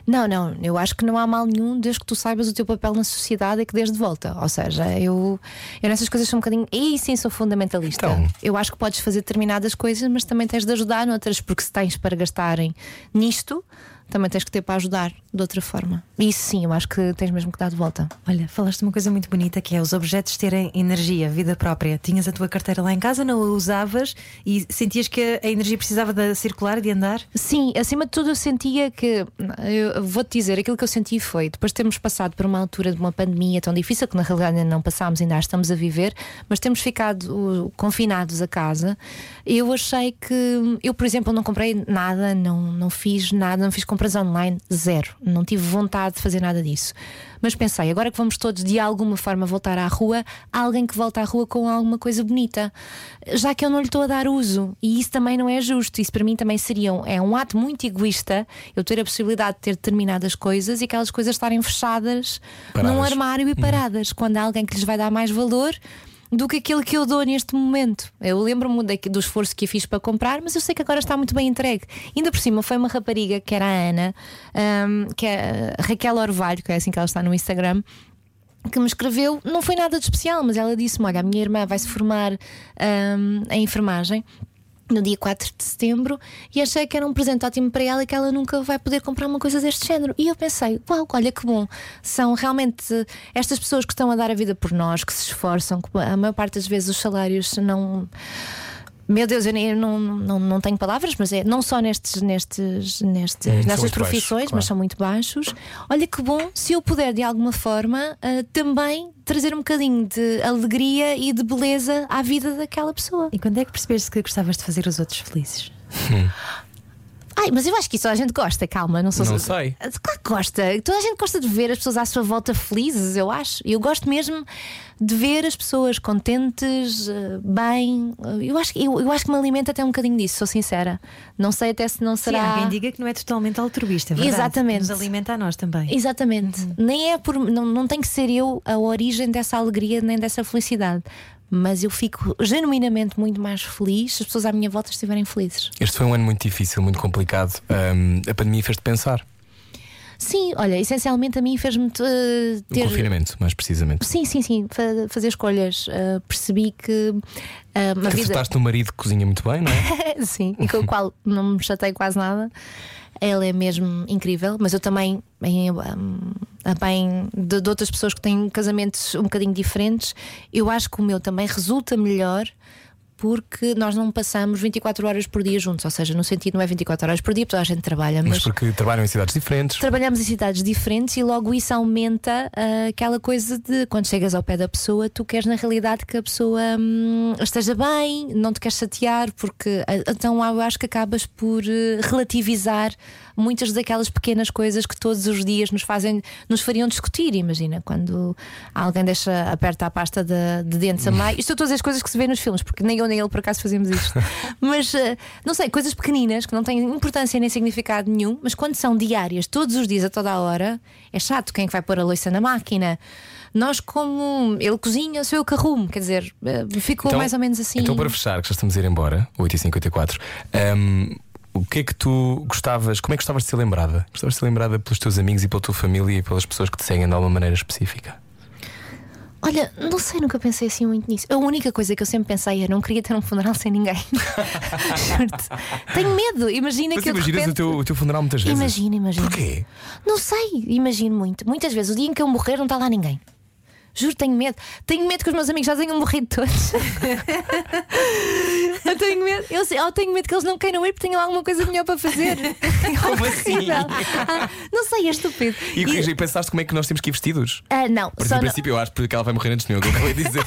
B: Não, não, eu acho que não há mal nenhum desde que tu saibas o teu papel na sociedade e que dês de volta. Ou seja, eu, eu nessas coisas sou um bocadinho. E sim, sou fundamentalista.
A: Então.
B: Eu acho que podes fazer determinadas coisas, mas também tens de ajudar noutras, porque se tens para gastarem nisto, também tens que ter para ajudar de outra forma. E isso sim, eu acho que tens mesmo que dar de volta.
D: Olha, falaste de uma coisa muito bonita que é os objetos terem energia, vida própria. Tinhas a tua carteira lá em casa, não a usavas e sentias que a energia precisava de circular, de andar?
B: Sim, acima de tudo eu sentia que eu vou-te dizer, aquilo que eu senti foi depois de termos passado por uma altura de uma pandemia tão difícil que na realidade ainda não passámos, ainda a estamos a viver, mas temos ficado confinados a casa. Eu achei que eu, por exemplo, não comprei nada, não, não fiz nada, não fiz compras online, zero. Não tive vontade de fazer nada disso. Mas pensei, agora que vamos todos de alguma forma voltar à rua, há alguém que volta à rua com alguma coisa bonita, já que eu não lhe estou a dar uso. E isso também não é justo. Isso para mim também seria um, é um ato muito egoísta eu ter a possibilidade de ter determinadas coisas e aquelas coisas estarem fechadas
A: Paradas.
B: num armário e paradas, quando há alguém que lhes vai dar mais valor. Do que aquilo que eu dou neste momento. Eu lembro-me do esforço que fiz para comprar, mas eu sei que agora está muito bem entregue. Ainda por cima, foi uma rapariga que era a Ana, ahm, que é Raquel Orvalho, que é assim que ela está no Instagram, que me escreveu, não foi nada de especial, mas ela disse-me: Olha, a minha irmã vai se formar ahm, em enfermagem. No dia 4 de setembro, e achei que era um presente ótimo para ela e que ela nunca vai poder comprar uma coisa deste género. E eu pensei: Uau, olha que bom! São realmente estas pessoas que estão a dar a vida por nós, que se esforçam, que a maior parte das vezes os salários não. Meu Deus, eu, nem- eu não, não, não tenho palavras, mas é não só nestes, nestes, nestes,
A: são
B: nestas
A: muito
B: profissões,
A: baixos, claro.
B: mas são muito baixos. Olha que bom se eu puder, de alguma forma, ah, também trazer um bocadinho de alegria e de beleza à vida daquela pessoa.
D: E quando é que percebeste que gostavas de fazer os outros felizes?
B: Ai, mas eu acho que isso toda a gente gosta, calma, não sou
A: Não sei.
B: Claro que gosta. Toda a gente gosta de ver as pessoas à sua volta felizes, eu acho. Eu gosto mesmo de ver as pessoas contentes, eh, bem. Eu acho, que- eu, eu acho que me alimenta até um bocadinho disso, sou sincera. Não sei até se não
D: Sim,
B: será.
D: alguém diga que não é totalmente altruísta, verdade?
B: Exatamente.
D: Nos alimenta a nós também.
B: Exatamente. Nem é por. Não, não tem que ser eu a origem dessa alegria nem dessa felicidade. Mas eu fico genuinamente muito mais feliz se as pessoas à minha volta estiverem felizes.
A: Este foi um ano muito difícil, muito complicado. Ahm, a pandemia fez-te pensar.
B: Sim, olha, essencialmente a mim fez-me uh,
A: O
B: ter.
A: confinamento, mais precisamente.
B: Sim, sim, sim, fa- fazer escolhas. Uh, percebi que uh, uma vida.
A: No marido que cozinha muito bem, não é?
B: sim, e com o qual não me chatei quase nada. Ele é mesmo incrível, mas eu também, em, um, a bem de, de outras pessoas que têm casamentos um bocadinho diferentes, eu acho que o meu também resulta melhor porque nós não passamos 24 horas por dia juntos, ou seja, no sentido não é 24 horas por dia, porque toda a gente trabalha,
A: Mas
B: mas
A: porque trabalham em cidades diferentes.
B: trabalhamos em cidades diferentes e logo isso aumenta ah, aquela coisa de quando chegas ao pé da pessoa, tu queres na realidade que a pessoa hum, esteja bem, não te queres chatear, porque ah, então eu acho que acabas por eh, relativizar muitas daquelas pequenas coisas que todos os dias nos fazem, nos fariam discutir. Imagina quando alguém deixa aperta a pasta de, de dentes a meio. Isto são todas as coisas que se vê nos filmes, porque nem eu nem ele por acaso fazemos isto. mas ah, não sei, coisas pequeninas que não têm importância nem significado nenhum, mas quando são diárias, todos os dias, a toda a hora, é chato. Quem é que vai pôr a louça na máquina? Nós, como ele cozinha, sou eu que arrumo, quer dizer, ah, ficou mais ou menos assim.
A: Então, para fechar, que já estamos a ir embora, 8h54, ahm, o que é que tu gostavas, como é que gostavas de ser lembrada? Gostavas de ser lembrada pelos teus amigos e pela tua família e pelas pessoas que te seguem de alguma maneira específica?
B: Olha, não sei, nunca pensei assim muito nisso. A única coisa que eu sempre pensei é não queria ter um funeral sem ninguém. Tenho medo. Imagina
A: Mas
B: que eu de
A: imaginas
B: repente...
A: o, teu, o teu funeral muitas vezes?
B: Imagina, imagina.
A: Porquê?
B: Não sei, imagino muito. Muitas vezes, o dia em que eu morrer, não está lá ninguém. Juro, tenho medo. Tenho medo que os meus amigos já tenham morrido todos. eu tenho medo. Eu, sei, eu tenho medo que eles não queiram ir porque tenham alguma coisa melhor para fazer.
A: Como assim?
B: Horrível. Ah, não sei, é estúpido.
A: E, e pensaste como é que nós temos que ir vestidos?
B: Ah, não,
A: Porque no
B: não-
A: princípio eu acho que ela vai morrer antes de mim, é que eu acabei de dizer.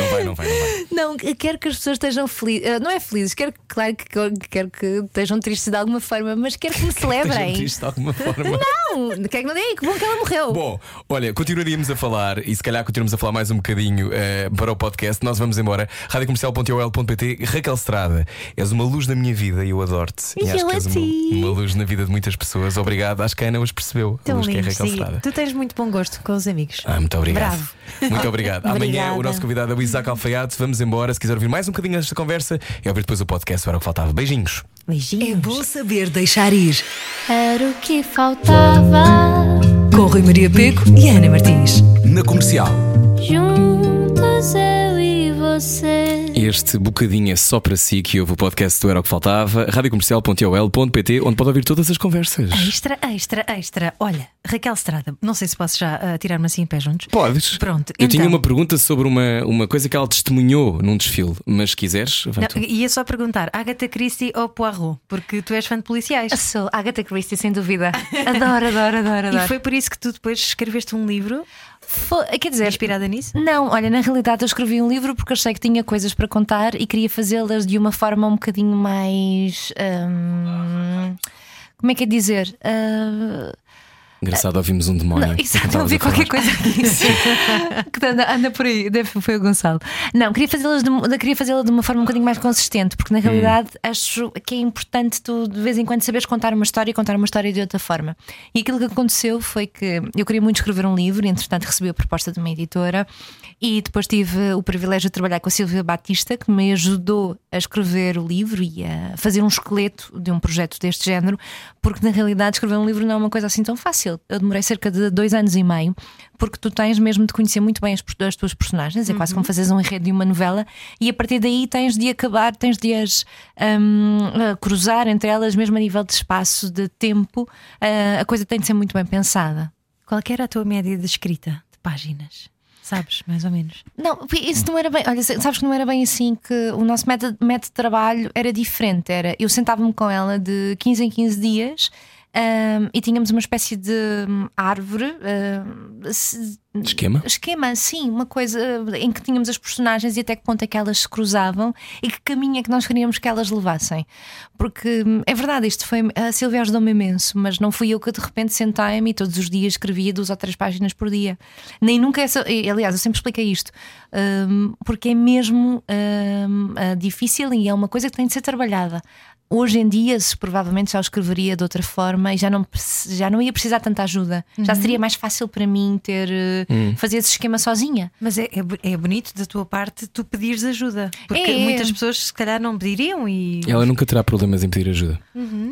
A: não vai, não vai, não vai.
B: Não, quero que as pessoas estejam felizes. ah, Não é felizes, quero, claro que quero que estejam tristes de alguma forma, mas quero que me celebrem.
A: tristes de alguma forma.
B: Não, quero que não deem, que bom que ela morreu.
A: Bom, olha, continuaríamos a falar e se calhar continuamos a falar mais um bocadinho eh, para o podcast. Nós vamos embora. Radiocomercial.ol.pt Raquel Estrada, és uma luz na minha vida e eu adoro-te.
B: E
A: acho
B: eu
A: que és uma, uma luz na vida de muitas pessoas. Obrigado. Acho que a Ana hoje percebeu a
D: Tão
A: luz que é Raquel
D: sim.
A: Estrada.
D: Tu tens muito bom gosto com os amigos.
A: Ah, muito obrigado.
D: Bravo.
A: Muito obrigado. Amanhã
B: Obrigada.
A: o nosso convidado é o Isaac Alfaiate. Vamos embora. Se quiser ouvir mais um bocadinho desta conversa e ouvir depois o podcast, era o que faltava. Beijinhos.
D: Beijinhos.
E: É bom saber deixar ir.
F: Era o que faltava.
E: Com Rui Maria Peco e Ana Martins.
C: Na comercial.
F: Juntos eu e você.
A: Este bocadinho é só para si que ouve o podcast do Era o que Faltava. radiocomercial.ol.pt, onde pode ouvir todas as conversas.
D: Extra, extra, extra. Olha, Raquel Estrada, não sei se posso já ah, tirar-me assim em pé juntos.
A: Podes.
D: Pronto,
A: Eu
D: então.
A: tinha uma pergunta sobre uma, uma coisa que ela testemunhou num desfile, mas se quiseres, vai
D: Não,
A: tu.
D: ia só perguntar, Agatha Christie ou Poirot? Porque tu és fã de policiais.
B: Sou Agatha Christie, sem dúvida. Adoro, adoro, adoro, adoro.
D: E foi por isso que tu depois escreveste um livro
B: Foi- quer dizer,
D: inspirada nisso?
B: Não, olha, na realidade eu escrevi um livro porque achei que tinha coisas para contar e queria fazê-las de uma forma um bocadinho mais. hum, como é que é dizer? Ah,
A: Engraçado, ouvimos um demónio.
B: não, exato, ouvi qualquer coisa que anda, anda por aí, deve, foi o Gonçalo. Não, queria fazê-las de, queria fazê-la de uma forma um bocadinho mais consistente, porque na
A: Hum.
B: realidade acho que é importante tu de vez em quando saberes contar uma história e contar uma história de outra forma. E aquilo que aconteceu foi que eu queria muito escrever um livro, e entretanto recebi a proposta de uma editora e depois tive o privilégio de trabalhar com a Silvia Batista, que me ajudou a escrever o livro e a fazer um esqueleto de um projeto deste género, porque na realidade escrever um livro não é uma coisa assim tão fácil. Eu demorei cerca de dois anos e meio, porque tu tens mesmo de conhecer muito bem as, as tuas personagens, é quase como fazeres um enredo de uma novela, e a partir daí tens de acabar, tens de as hum, a cruzar entre elas, mesmo a nível de espaço, de tempo, ah, a coisa tem de ser muito bem pensada.
D: Qual era a tua média de escrita de páginas? Sabes, mais ou menos.
B: Não, isso não era bem. Olha, sabes que não era bem assim que o nosso método, método de trabalho era diferente. Era eu sentava-me com ela de 15 em 15 dias. Ahm, e tínhamos uma espécie de hum, árvore. se-
A: Esquema?
B: Esquema, sim, uma coisa em que tínhamos as personagens e até que ponto é que elas se cruzavam e que caminho é que nós queríamos que elas levassem. Porque hum, é verdade, isto foi. A Silvia ajudou-me imenso, mas não fui eu que de repente sentei-me e todos os dias escrevia duas ou três páginas por dia. Nem nunca essa. Aliás, eu sempre expliquei isto, hum, porque é mesmo hum, ah, difícil e é uma coisa que tem de ser trabalhada. Hoje em dia, se provavelmente já o escreveria de outra forma e já não, já não ia precisar tanta ajuda. Já seria mais fácil para mim ter eh, fazer esse esquema sozinha.
D: Mas é, é, é bonito da tua parte tu pedires ajuda. Porque
B: É.
D: muitas pessoas se calhar não pediriam e.
A: Ela nunca terá problemas em pedir ajuda.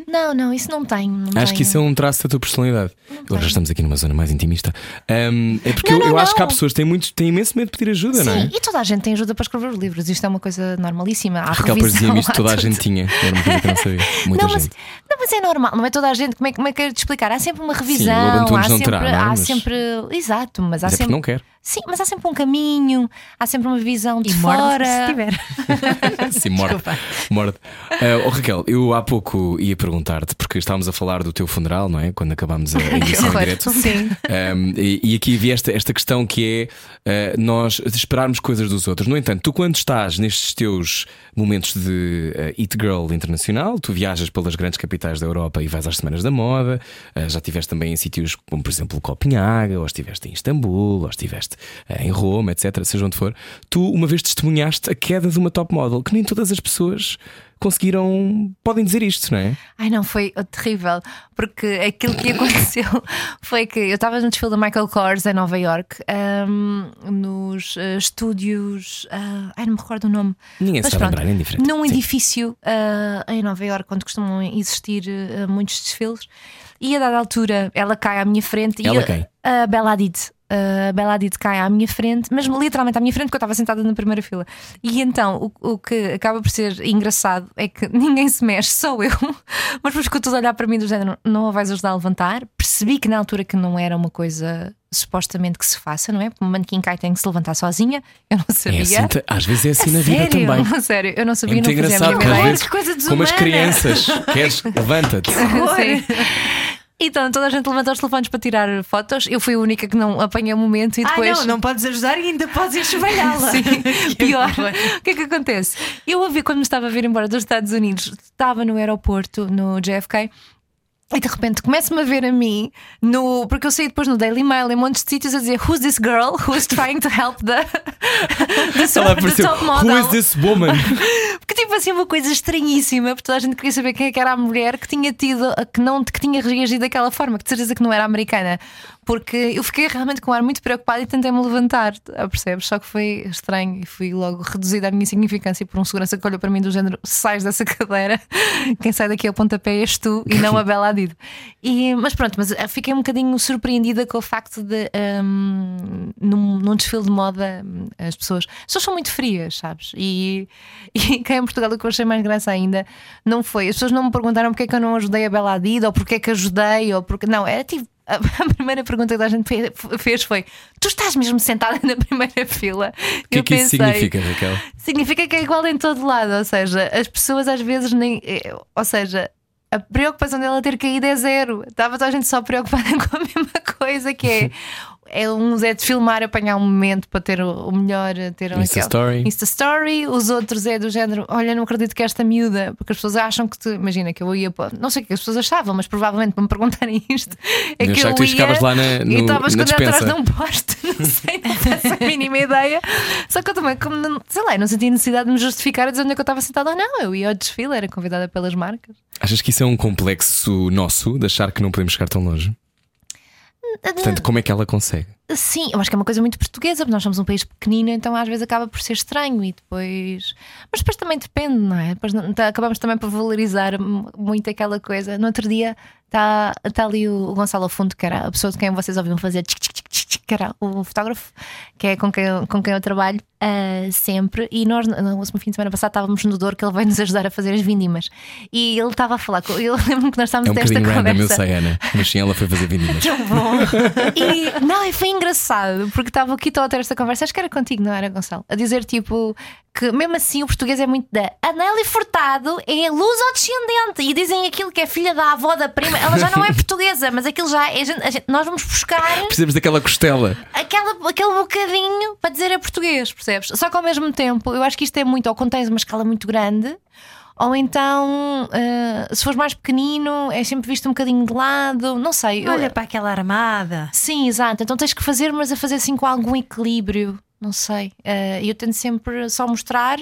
B: Não, não, isso não tem. Não
A: Acho que
B: tenho.
A: isso é um traço da tua personalidade. Agora já estamos aqui numa zona mais intimista. Ahm, é porque
B: Não,
A: eu,
B: não,
A: eu acho que há
B: não.
A: pessoas que têm, muito, têm imenso medo de pedir ajuda, não é?
B: Sim, e toda a gente tem ajuda para escrever os livros. Isto é uma coisa normalíssima. Há
A: A Raquel
B: revisão,
A: dizia-me isto, toda a gente tinha. Era uma coisa que não sabia. Muita
B: Não mas,
A: gente.
B: não, mas é normal, não é toda a gente. Como é, que- como é que eu te explicar? Há sempre uma revisão,
A: o Abantunes
B: há,
A: não
B: sempre,
A: terá, não é?
B: há
A: Mas-
B: sempre. Exato, mas há
A: Mas é
B: sempre.
A: não quer.
B: Sim, mas há sempre um caminho, há sempre uma visão de
D: E morde
B: fora.
D: se tiver.
A: Sim, morde. morde. Ah, oh, Raquel, eu há pouco ia perguntar-te, porque estávamos a falar do teu funeral, não é? Quando acabámos a emissão em direto.
B: Sim.
A: Um, e, e aqui havia esta, esta questão que é uh, nós esperarmos coisas dos outros. No entanto, tu, quando estás nestes teus momentos de uh, Eat Girl internacional, tu viajas pelas grandes capitais da Europa e vais às semanas da moda, uh, já estiveste também em sítios como, por exemplo, Copenhaga, ou estiveste em Istambul, ou estiveste uh, em Roma, etc., seja onde for. Tu, uma vez testemunhaste a queda de uma top model, que nem todas as pessoas conseguiram, podem dizer isto, não é?
B: Ai não, foi terrível, porque aquilo que aconteceu foi que eu estava no desfile da Michael Kors em Nova York, ahm, nos eh, estúdios. ah, ai, não me recordo o nome.
A: Ninguém se
B: Mas
A: vai
B: pronto,
A: lembrar, é indiferente.
B: Num
A: Sim.
B: edifício ah, em Nova York, onde costumam existir ah, muitos desfiles, e a dada altura ela cai à minha frente
A: Ela
B: e
A: quem?
B: a Bela Hadid. A Bela Hadid cai à minha frente, mas literalmente à minha frente, porque eu estava sentada na primeira fila. E então o, o que acaba por ser engraçado é que ninguém se mexe, só eu. Mas tudo a olhar para mim do género: não a vais ajudar a levantar. Percebi que na altura que não era uma coisa supostamente que se faça, não é? Porque uma manequim cai tem que se levantar sozinha. Eu não
A: É
B: sabia.
A: assim, t- às vezes é assim
B: A
A: na vida
B: sério?
A: também.
B: Sério, eu não
A: É
B: sabia,
A: muito
B: não fazia a
A: engraçado
B: ideia.
A: vezes,
D: Que coisa
A: como as crianças, queres, levanta-te.
B: Então toda a gente levantou os telefones para tirar fotos. Eu fui a única que não apanhei o momento e
D: Ah,
B: depois.
D: não, não podes ajudar e ainda podes enxovalhá-la.
B: Sim, pior. O que é que acontece? Eu ouvi quando me estava a vir embora dos Estados Unidos, estava no aeroporto, no JFK. E de repente começo-me a ver a mim no. Porque eu saí depois no Daily Mail em montes de sítios a dizer Who's this girl who's trying to help the, the,
A: Ela
B: the
A: apareceu.
B: top
A: Who
B: model?
A: is this woman?
B: Porque tipo assim, uma coisa estranhíssima, porque toda a gente queria saber quem é que era a mulher que tinha tido, que não que tinha reagido daquela forma, que de certeza que não era americana. Porque eu fiquei realmente com um ar muito preocupada e tentei-me levantar, ah, percebes? Só que foi estranho e fui logo reduzida a minha insignificância por um segurança que olhou para mim do género: sais dessa cadeira, quem sai daqui ao pontapé és tu e não a Bela Hadid. E, mas pronto, mas ah, fiquei um bocadinho surpreendida com o facto de hum, num, num desfile de moda hum, as pessoas, as pessoas são muito frias, sabes? E, e cá em Portugal o que eu achei mais graça ainda não foi, as pessoas não me perguntaram porque é que eu não ajudei a Bela Hadid ou porque é que ajudei ou porque não, era tipo a primeira pergunta que a gente fe- fez foi: Tu estás mesmo sentada na primeira fila?
A: O que é que isso significa, Raquel?
B: Significa que é igual em todo lado, ou seja, as pessoas às vezes nem. eh, Ou seja, a preocupação dela ter caído é zero. Estava toda a gente só preocupada com a mesma coisa que é. É, uns é de filmar, apanhar um momento para ter o, o melhor, ter um
A: Insta
B: aquele-
A: story.
B: Insta story, os outros é do género, olha, não acredito que esta miúda, porque as pessoas acham que tu, imagina que eu ia, para- não sei o que as pessoas achavam, mas provavelmente para me perguntarem isto, é
A: Eu
B: que eu
A: que tu
B: ia
A: lá na- no-
B: e estava
A: na
B: escondida atrás de um poste, não sei, não faço a mínima ideia. Só que eu também, como não, sei lá, não sentia necessidade de me justificar a dizer onde é que eu estava sentada ou não. Eu ia ao desfile, era convidada pelas marcas.
A: Achas que isso é um complexo nosso de achar que não podemos chegar tão longe? Portanto, como é que ela consegue?
B: Sim, eu acho que é uma coisa muito portuguesa, porque nós somos um país pequenino, então às vezes acaba por ser estranho e depois. Mas depois também depende, não é? Depois tá- acabamos também por valorizar muito aquela coisa. No outro dia está tá ali o Gonçalo Fundo, que era a pessoa de quem vocês ouviram fazer tchic, tchic, tchic, tchic, que era o fotógrafo, que é com quem, eu- com quem eu trabalho ah, sempre. E nós, no último fim de semana passado, estávamos no Douro, que ele veio nos ajudar a fazer as vindimas. E ele estava a falar com. Eu lembro-me que nós estávamos
A: É um
B: a ter esta
A: bocadinho random, eu
B: conversa.
A: sei, Ana. Mas sim, ela foi fazer vindimas.
B: E não, e foi engraçado, porque estava aqui estou a ter esta conversa, acho que era contigo, não era, Gonçalo? A dizer tipo Porque mesmo assim o português é muito da Anélia Furtado é luz descendente. E dizem aquilo que é filha da avó da prima. Ela já não é portuguesa, mas aquilo já é. a gente- a gente- nós vamos buscar
A: Precisamos daquela costela.
B: aquela, aquele bocadinho para dizer é português, percebes? Só que ao mesmo tempo, eu acho que isto é muito, ou quando tens uma escala muito grande, ou então, ah, se fores mais pequenino, é sempre visto um bocadinho de lado, não sei. eu-
D: Olha para aquela armada.
B: Sim, exato. Então tens que fazer, mas a fazer assim com algum equilíbrio. Não sei. Eh, eu tento sempre só mostrar,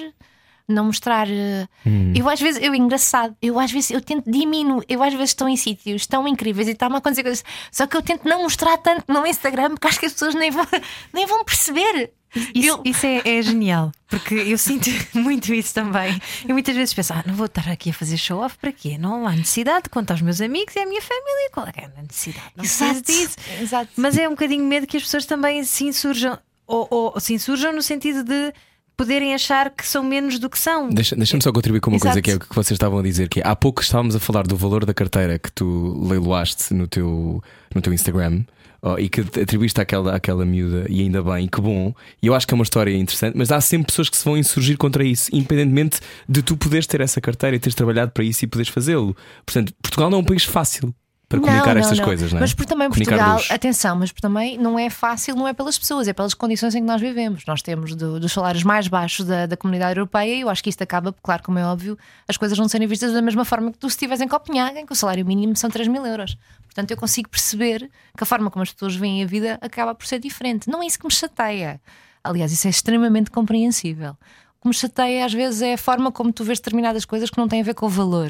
B: não mostrar. eh, Eu às vezes, eu engraçado, eu às vezes eu tento diminuir, eu às vezes estou em sítios tão incríveis e está-me a acontecer coisas. Só que eu tento não mostrar tanto no Instagram porque acho que as pessoas nem vão, nem vão perceber.
D: Isso,
B: Eu-
D: isso é, é genial, porque eu sinto muito isso também. E muitas vezes penso, ah, não vou estar aqui a fazer show off para quê? Não há necessidade de contar aos meus amigos e à minha família. Qual é é a necessidade? Não preciso disso.
B: Exato.
D: Mas é um bocadinho medo que as pessoas também se insurjam, ou, ou se insurjam no sentido de poderem achar que são menos do que são.
A: Deixa- Deixa-me só contribuir com uma
B: Exato.
A: coisa que é o que vocês estavam a dizer, que é, há pouco estávamos a falar do valor da carteira que tu leiloaste no teu, no teu Instagram. oh, e que atribuíste àquela, àquela miúda, e ainda bem, que bom. E eu acho que é uma história interessante, mas há sempre pessoas que se vão insurgir contra isso, independentemente de tu poderes ter essa carteira e teres trabalhado para isso e poderes fazê-lo. Portanto, Portugal não é um país fácil para comunicar estas coisas, não é?
B: Mas por também
A: Comunicar
B: Portugal,
A: luz.
B: atenção, mas por também não é fácil, não é pelas pessoas, é pelas condições em que nós vivemos. Nós temos do- dos salários mais baixos da, da comunidade europeia e eu acho que isto acaba, claro, como é óbvio, as coisas não serem vistas da mesma forma que tu se estiveres em Copenhague, em que o salário mínimo são 3 mil euros. Portanto, eu consigo perceber que a forma como as pessoas veem a vida acaba por ser diferente. Não é isso que me chateia. Aliás, isso é extremamente compreensível. Que me chateia às vezes é a forma como tu vês determinadas coisas que não têm a ver com o valor.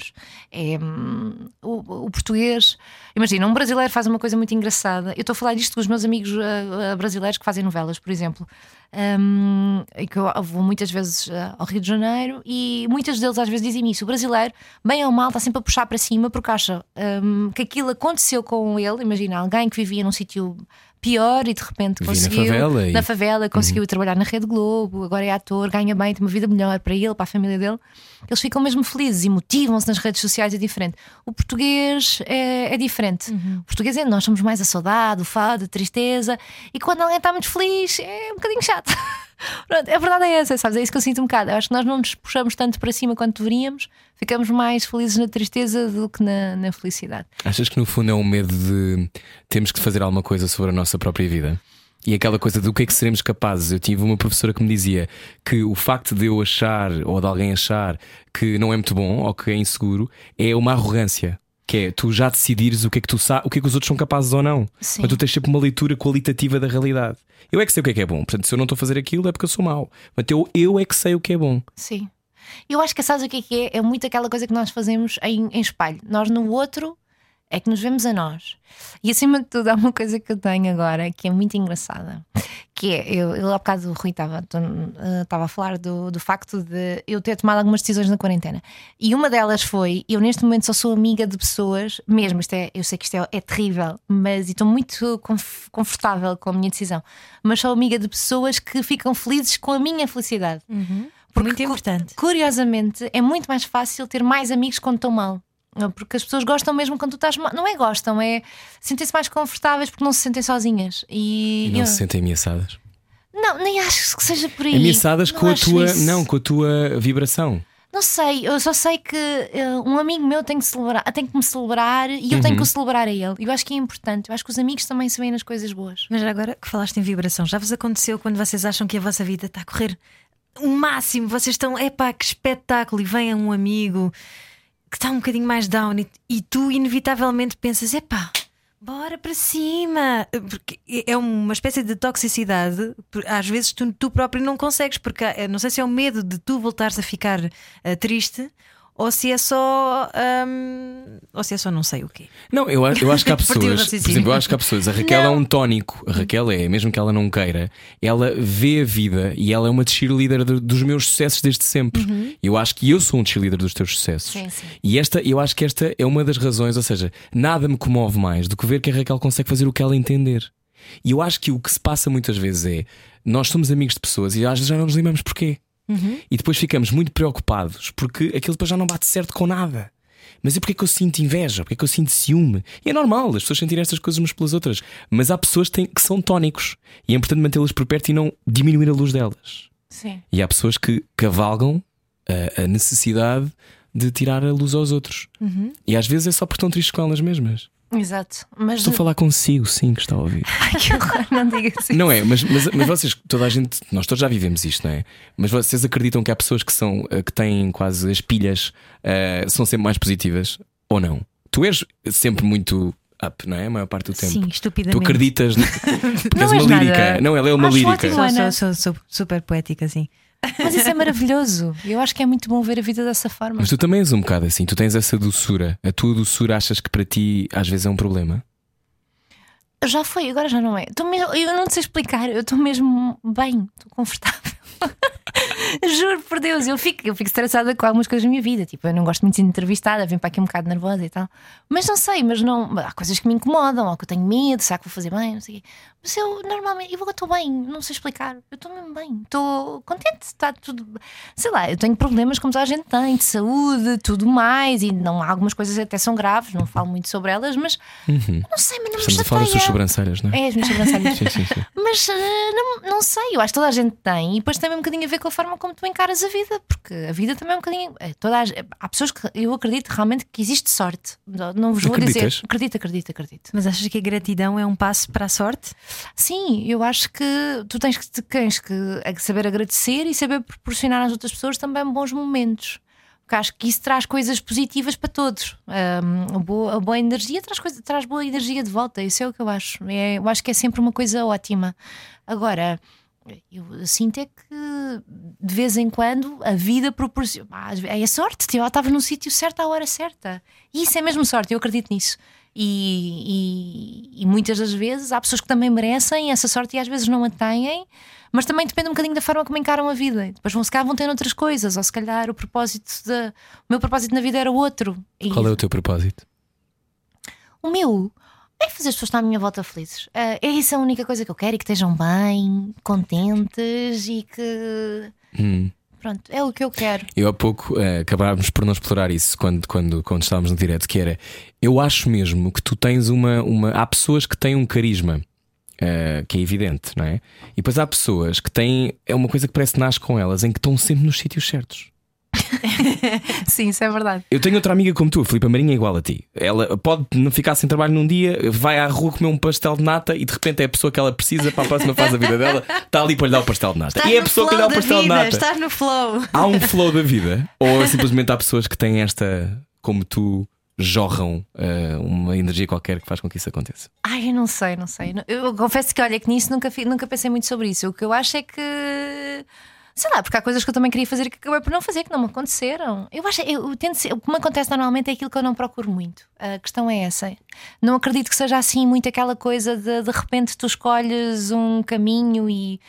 B: É, hum, o, o português. Imagina, um brasileiro faz uma coisa muito engraçada. Eu estou a falar disto com os meus amigos ah, brasileiros que fazem novelas, por exemplo. Hum, e que eu vou muitas vezes ah, ao Rio de Janeiro e muitas deles às vezes dizem isso. O brasileiro, bem ou mal, está sempre a puxar para cima porque acha hum, que aquilo aconteceu com ele. Imagina, alguém que vivia num sítio pior e de repente
A: Vivia na
B: conseguiu
A: favela e-
B: na favela, conseguiu trabalhar na Rede Globo, agora é ator, ganha bem, tem uma vida melhor para ele, para a família dele. Eles ficam mesmo felizes e motivam-se nas redes sociais, é diferente. O português é, é diferente. O português é nós somos mais a saudade, o fado, a tristeza, e quando alguém está muito feliz é um bocadinho chato. Pronto, a verdade é essa, sabes? É isso que eu sinto um bocado. Eu acho que nós não nos puxamos tanto para cima quanto deveríamos, ficamos mais felizes na tristeza do que na, na felicidade.
A: Achas que no fundo é um medo de temos que fazer alguma coisa sobre a nossa própria vida? E aquela coisa do que é que seremos capazes. Eu tive uma professora que me dizia que o facto de eu achar ou de alguém achar que não é muito bom ou que é inseguro é uma arrogância. Que é tu já decidires o que é que tu o que é que os outros são capazes ou não.
B: Sim.
A: Mas tu tens sempre uma leitura qualitativa da realidade. Eu é que sei o que é que é bom. Portanto, se eu não estou a fazer aquilo é porque eu sou mau. Mas eu, eu é que sei o que é bom.
B: Sim. Eu acho que sabes o que é que é? É muito aquela coisa que nós fazemos em, em espelho. Nós no outro é que nos vemos a nós. E acima de tudo, há uma coisa que eu tenho agora que é muito engraçada. Que é, eu, eu há bocado o Rui estava eh, estava a falar do, do facto de eu ter tomado algumas decisões na quarentena. E uma delas foi: eu neste momento só sou amiga de pessoas, mesmo, isto é, eu sei que isto é, é terrível, mas estou muito conf- confortável com a minha decisão, mas sou amiga de pessoas que ficam felizes com a minha felicidade.
D: Muito
B: cu-
D: importante.
B: Curiosamente, é muito mais fácil ter mais amigos quando estão mal. Porque as pessoas gostam mesmo quando tu estás. Não é gostam, é sentem-se mais confortáveis porque não se sentem sozinhas. E,
A: E não
B: eu-
A: se sentem ameaçadas.
B: não, nem acho que seja por aí.
A: Ameaçadas
B: Não
A: com a tua.
B: isso.
A: Não, com a tua vibração.
B: Não sei, eu só sei que eh, um amigo meu tem que, celebrar, tem que me celebrar e eu tenho que o celebrar a ele. Eu acho que é importante. Eu acho que os amigos também se veem nas coisas boas.
D: Mas agora que falaste em vibração, já vos aconteceu quando vocês acham que a vossa vida está a correr o máximo? Vocês estão, epá, que espetáculo! E vem um amigo que está um bocadinho mais down e, e tu, inevitavelmente, pensas: epá, bora para cima! Porque é uma espécie de toxicidade. Às vezes tu, tu próprio não consegues, porque não sei se é o medo de tu voltares a ficar eh, triste. Ou se é só. hum, ou se é só não sei o quê.
A: Não, eu, acho- eu acho que há pessoas. Por exemplo, eu acho que há pessoas. A Raquel é
B: Não.
A: um tónico. A Raquel é, mesmo que ela não queira, ela vê a vida e ela é uma cheerleader do- dos meus sucessos desde sempre. Eu acho que eu sou um cheerleader dos teus sucessos.
B: Sim, sim.
A: E esta, eu acho que esta é uma das razões, ou seja, nada me comove mais do que ver que a Raquel consegue fazer o que ela entender. E eu acho que o que se passa muitas vezes é nós somos amigos de pessoas e às vezes já não nos lembramos porquê. E depois ficamos muito preocupados porque aquilo depois já não bate certo com nada. Mas e porquê que eu sinto inveja? Porquê que eu sinto ciúme? E é normal as pessoas sentirem estas coisas umas pelas outras. Mas há pessoas que, têm- que são tónicos e é importante mantê-las por perto e não diminuir a luz delas.
B: Sim.
A: E há pessoas que cavalgam a, a necessidade de tirar a luz aos outros. E às vezes é só porque estão tristes com elas mesmas.
B: Exato. Mas
A: Estou a falar consigo, sim, que está a ouvir.
B: Ai, que horror, não diga assim.
A: Não é, mas, mas, mas vocês, toda a gente, nós todos já vivemos isto, não é? Mas vocês acreditam que há pessoas que são eh, que têm quase as pilhas eh, são sempre mais positivas ou não? Tu és sempre muito up, não é? A maior parte do tempo.
D: Sim,
A: Tu
D: estupidamente.
A: acreditas n- porque
B: Não
A: és uma
B: nada.
A: lírica. Não, ela é uma
B: Acho
A: lírica.
B: ótimo.
D: Sou, sou, sou super poética, sim.
B: Mas isso é maravilhoso. Eu acho que é muito bom ver a vida dessa forma.
A: Mas tu também és um bocado assim, tu tens essa doçura. A tua doçura achas que para ti às vezes é um problema?
B: Já foi, agora já não é. Mesmo, eu não te sei explicar, eu estou mesmo bem, estou confortável. Juro por Deus, eu fico, eu fico estressada com algumas coisas da minha vida. Tipo, eu não gosto muito de ser entrevistada, venho para aqui um bocado nervosa e tal. Mas não sei, mas não. Há coisas que me incomodam, ou que eu tenho medo, será que vou fazer bem? Não sei o quê. Mas eu normalmente, eu estou bem, não sei explicar. Eu estou mesmo bem, estou contente, está tudo. Sei lá, eu tenho problemas como toda a gente tem, de saúde, tudo mais, e não, algumas coisas até são graves, não falo muito sobre elas, mas não sei, mas não me
A: Estamos a falar das suas
B: chateia.
A: sobrancelhas, não é?
B: É, as minhas sobrancelhas.
A: Sim, sim, sim.
B: Mas eh, não, não sei, eu acho que toda a gente tem, e depois também um bocadinho a ver com a forma como tu encaras a vida, porque a vida também é um bocadinho. eh, Toda a, há pessoas que eu acredito realmente que existe sorte. Não não vos vou
A: Acreditas?
B: dizer. Acredito, acredito, acredito.
D: Mas achas que a gratidão é um passo para a sorte?
B: Sim, eu acho que tu tens que, tens que saber agradecer e saber proporcionar às outras pessoas também bons momentos. Porque acho que isso traz coisas positivas para todos. Ahm, a, boa, a boa energia traz, coisa, traz boa energia de volta. Isso é o que eu acho. É, eu acho que é sempre uma coisa ótima. Agora, eu sinto é que de vez em quando a vida proporciona. É sorte, eu estava no sítio certo à hora certa. E isso é mesmo sorte, eu acredito nisso. E, e- e muitas das vezes há pessoas que também merecem essa sorte e às vezes não a têm, mas também depende um bocadinho da forma como encaram a vida. Depois vão se calhar vão ter outras coisas, ou se calhar o propósito da. O meu propósito na vida era outro. E
A: Qual é o teu propósito?
B: o meu é fazer as pessoas estar à minha volta felizes. Ah, é isso a única coisa que eu quero e que estejam bem, contentes e que.
A: Hum.
B: Pronto, é o que eu quero.
A: Eu há pouco eh, acabámos por não explorar isso quando, quando, quando estávamos no direto, que era eu acho mesmo que tu tens uma. uma há pessoas que têm um carisma. eh, que é evidente, não é? E depois há pessoas que têm. É uma coisa que parece que nasce com elas, em que estão sempre nos sítios certos.
B: Sim, isso é verdade.
A: Eu tenho outra amiga como tu, a Filipa Marinha, é igual a ti. Ela pode não ficar sem trabalho num dia, vai à rua comer um pastel de nata e de repente é a pessoa que ela precisa para a próxima fase da vida dela, está ali para lhe dar o pastel de nata. e é a pessoa que lhe dá o pastel de nata.
D: estás no flow.
A: Há um flow da vida? Ou simplesmente há pessoas que têm esta, como tu, jorram eh, uma energia qualquer que faz com que isso aconteça?
B: Ai, eu não sei, não sei. Eu confesso que, olha, que nisso nunca, nunca pensei muito sobre isso. O que eu acho é que. Sei lá, porque há coisas que eu também queria fazer que acabei por não fazer, que não me aconteceram. Eu acho, eu tento ser, o que me acontece normalmente é aquilo que eu não procuro muito. A questão é essa. Não acredito que seja assim muito aquela coisa de de repente tu escolhes um caminho e,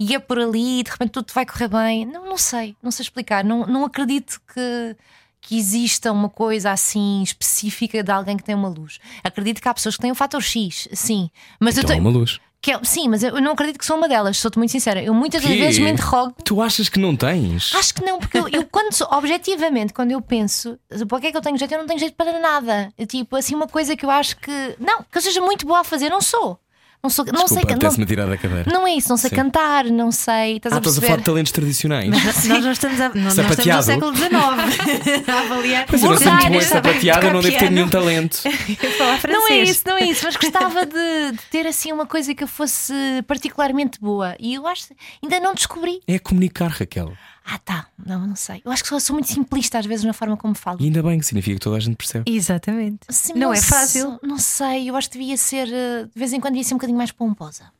B: e é por ali e de repente tudo vai correr bem. Não, não sei, não sei explicar. Não, não acredito que, que exista uma coisa assim específica de alguém que tem uma luz. Acredito que há pessoas que têm o fator X, sim. Mas eu
A: Então há
B: tenho.
A: uma luz.
B: Que é- sim, mas eu não acredito que sou uma delas, sou-te muito sincera. Eu muitas das vezes me interrogo.
A: Tu achas que não tens?
B: Acho que não, porque eu, eu quando sou- objetivamente, quando eu penso para que é que eu tenho jeito, eu não tenho jeito para nada. Tipo, assim, uma coisa que eu acho que. Não, que eu seja muito boa a fazer, não sou. Não, sou, não sei
A: Desculpa,
B: cantar.
A: apetece-me tirar da cadeira.
B: Não, não é isso, não sei
A: Sim.
B: cantar, não sei. Estás
A: ah,
B: a
A: estás a falar de talentos tradicionais.
D: Nós não estamos, a, não, nós estamos
A: Sapateado.
D: no século XIX a avaliar.
A: Mas eu não sou muito bom eu não devo ter nenhum talento.
B: Não é isso, não é isso, mas gostava de, de ter assim uma coisa que eu fosse particularmente boa. E eu acho ainda não descobri.
A: É comunicar, Raquel.
B: Ah, tá, não, não sei. Eu acho que sou, sou muito simplista às vezes na forma como falo.
A: E ainda bem que significa que toda a gente percebe.
D: Exatamente.
B: Sim,
D: não é fácil.
B: Não sei, eu acho que devia ser, eh, de vez em quando, devia ser um bocadinho mais pomposa.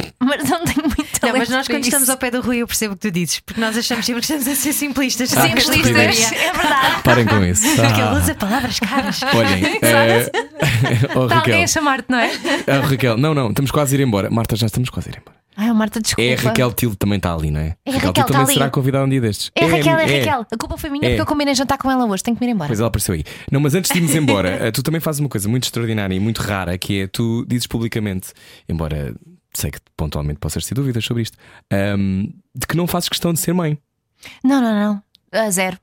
B: Mas não tenho muito
D: Não, mas nós quando
B: isso.
D: estamos ao pé do Rui eu percebo o que tu dizes, porque nós achamos sempre que estamos a ser simplistas.
A: Ah,
B: Simplistas, é verdade.
A: Parem com isso.
D: Raquel
A: Ah.
D: usa palavras caras.
A: Olhem, eh, oh,
B: Está alguém a chamar-te, não é?
A: Ah, Raquel, não, não, estamos quase a ir embora. Marta, já estamos quase a ir embora.
B: Ai, Marta, desculpa.
A: É a Raquel Tilde também está ali, não é?
B: É a
A: Raquel
B: Raquel, tá
A: também
B: ali.
A: será convidada um dia destes.
B: É a Raquel, é a Raquel. A culpa foi minha
A: É.
B: porque eu combinei jantar com ela hoje. Tenho que me ir embora.
A: Pois ela apareceu aí. Não, mas antes de irmos embora, eh, tu também fazes uma coisa muito extraordinária e muito rara, que é tu dizes publicamente, embora sei que pontualmente possas ter dúvidas sobre isto, ahm, de que não fazes questão de ser mãe.
B: Não, não, não. A zero.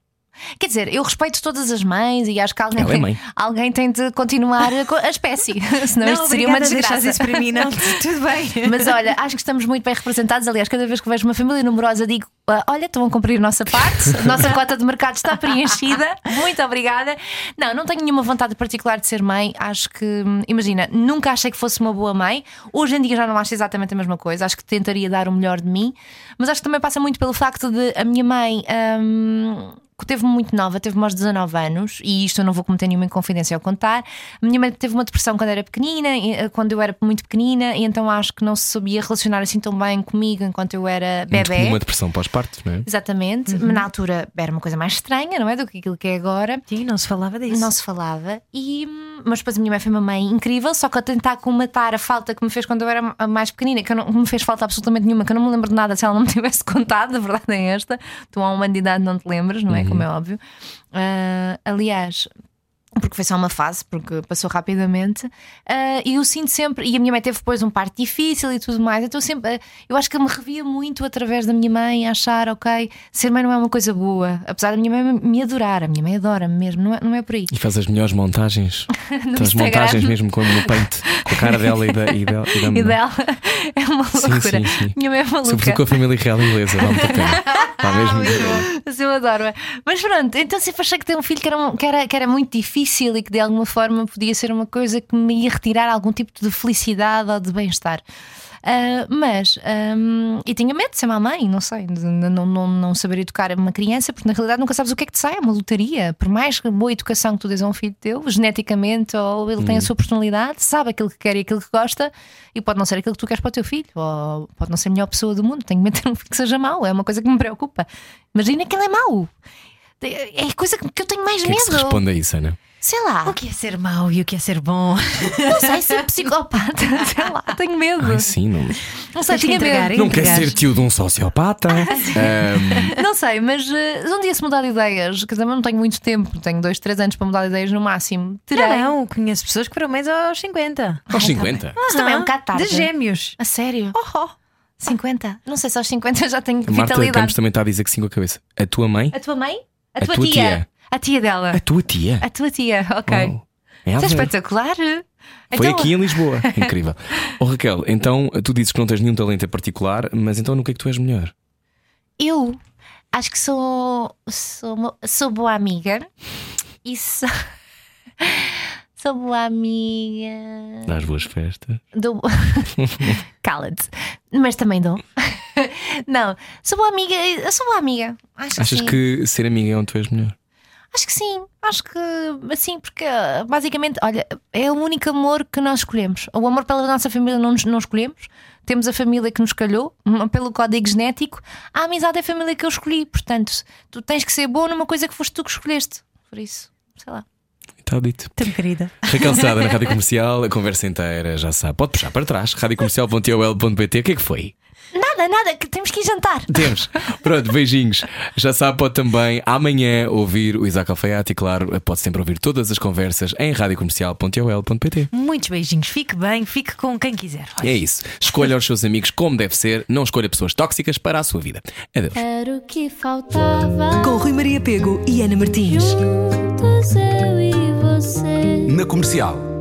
B: Quer dizer, eu respeito todas as mães e acho que alguém,
A: Ela é
B: tem,
A: mãe.
B: alguém tem de continuar a, espécie. Senão isto seria uma desgraça.
D: isso para mim, não. Tudo bem.
B: Mas olha, acho que estamos muito bem representados. Aliás, cada vez que vejo uma família numerosa, digo: "Ah, Olha, estão a cumprir a nossa parte, a nossa cota de mercado está preenchida. Muito obrigada. Não, não tenho nenhuma vontade particular de ser mãe. Acho que, imagina, nunca achei que fosse uma boa mãe. Hoje em dia já não acho exatamente a mesma coisa. Acho que tentaria dar o melhor de mim. Mas acho que também passa muito pelo facto de a minha mãe. hum, que teve-me muito nova, teve-me aos 19 anos, e isto eu não vou cometer nenhuma inconfidência ao contar. A minha mãe teve uma depressão quando era pequenina, eh, quando eu era muito pequenina, e então acho que não se sabia relacionar assim tão bem comigo enquanto eu era bebê.
A: uma depressão pós-parto, não é?
B: Exatamente, mas na altura era uma coisa mais estranha, não é? Do que aquilo que é agora.
D: Sim, não se falava disso.
B: Não se falava, e, hum, mas depois a minha mãe foi uma mãe incrível, só que a tentar comatar a falta que me fez quando eu era mais pequenina, que eu não me fez falta absolutamente nenhuma, que eu não me lembro de nada se ela não me tivesse contado, a verdade é esta. Tu há uma de idade não te lembras, não é? Como é óbvio. Ah, aliás. Porque foi só uma fase, porque passou rapidamente. Ah, E eu sinto sempre. E a minha mãe teve depois um parto difícil e tudo mais. Então eu sempre. ah, eu acho que eu me revia muito através da minha mãe a achar, ok, ser mãe não é uma coisa boa. Apesar da minha mãe me adorar. A minha mãe adora-me mesmo, não é, não é por aí.
A: E faz as melhores montagens.
B: Instagram.
A: montagens mesmo como no peito, com a cara dela e da, e da, e da
B: E dela é uma
A: Sim,
B: loucura.
A: sim, sim.
B: Minha mãe é maluca.
A: Sobretudo com a família real inglesa, dá muito pena. Está mesmo.
B: Mas eu adoro. Mas pronto, então sempre achei que ter um filho que era, que, era, que era muito difícil e que de alguma forma podia ser uma coisa que me ia retirar algum tipo de felicidade ou de bem-estar. Ah, mas, ahm, e tinha medo de ser mamãe, não sei, não, não, não saber educar uma criança, porque na realidade nunca sabes o que é que te sai, é uma lotaria. Por mais boa educação que tu dês a um filho teu, geneticamente, ou ele tem a sua personalidade, sabe aquilo que quer e aquilo que gosta, e pode não ser aquilo que tu queres para o teu filho, ou pode não ser a melhor pessoa do mundo. Tenho medo de ter um filho que seja mau, é uma coisa que me preocupa. Imagina que ele é mau. É a coisa que eu tenho mais
A: que é que se
B: medo.
A: responde a isso, Ana?
B: Sei lá,
D: O que é ser mau e o que é ser bom?
B: não sei ser psicopata, sei lá, tenho medo.
A: Ai, sim, não,
B: Não sei,
D: Tens que
B: tinha
D: entregar,
B: medo.
A: não quer ser tio de um sociopata. Ahm,
B: Não sei, mas eh, um dia se mudar de ideias, que também não tenho muito tempo, tenho dois, três anos para mudar de ideias no máximo. Terei.
D: Não, não, conheço pessoas que foram mães aos 50.
A: aos 50.
B: Mas também é um bocado tarde.
D: De gêmeos.
B: A sério?
D: Oh,
B: 50? Não sei se aos 50 já tenho
A: A Marta Campos
B: vitalidade.
A: também está a dizer que sim com a cabeça. A tua mãe?
B: A tua mãe? A,
A: A
B: tua,
A: tua
B: tia.
A: tia.
B: A tia dela.
A: A tua tia.
B: A tua tia, ok.
A: Uau. É
B: Isso é espetacular.
A: Foi
B: Então-
A: aqui em Lisboa. Incrível. Oh, Raquel, então tu dizes que não tens nenhum talento em particular, mas então no que é que tu és melhor?
B: Eu acho que sou, sou, sou boa amiga e sou, sou boa amiga.
A: Dás boas festas.
B: Dou... Cala-te. Mas também dou. Não, sou boa amiga. Eu sou boa amiga. Acho
A: Achas
B: sim.
A: que ser amiga é onde tu és melhor?
B: Acho que sim. Acho que assim, porque basicamente, olha, é o único amor que nós escolhemos. O amor pela nossa família não, não escolhemos. Temos a família que nos calhou, pelo código genético. A amizade é a família que eu escolhi. Portanto, tu tens que ser bom numa coisa que foste tu que escolheste. Por isso, sei lá.
A: Está dito.
D: tão querida.
A: Raquel Estrada na Rádio Comercial, a conversa inteira já sabe. Pode puxar para trás. radiocomercial.ol.pt. O que é que foi?
B: Nada, nada, que temos que ir jantar.
A: Temos. Pronto, beijinhos. Já sabe, pode também amanhã ouvir o Isaac Alfaiate e, claro, pode sempre ouvir todas as conversas em radiocomercial.ol.pt.
D: Muitos beijinhos. Fique bem, fique com quem quiser. Olha.
A: É isso. Escolha os seus amigos como deve ser, não escolha pessoas tóxicas para a sua vida. Adeus.
F: Era o que faltava.
E: Com Rui Maria Pego e Ana Martins.
F: Juntos eu e você.
C: Na comercial.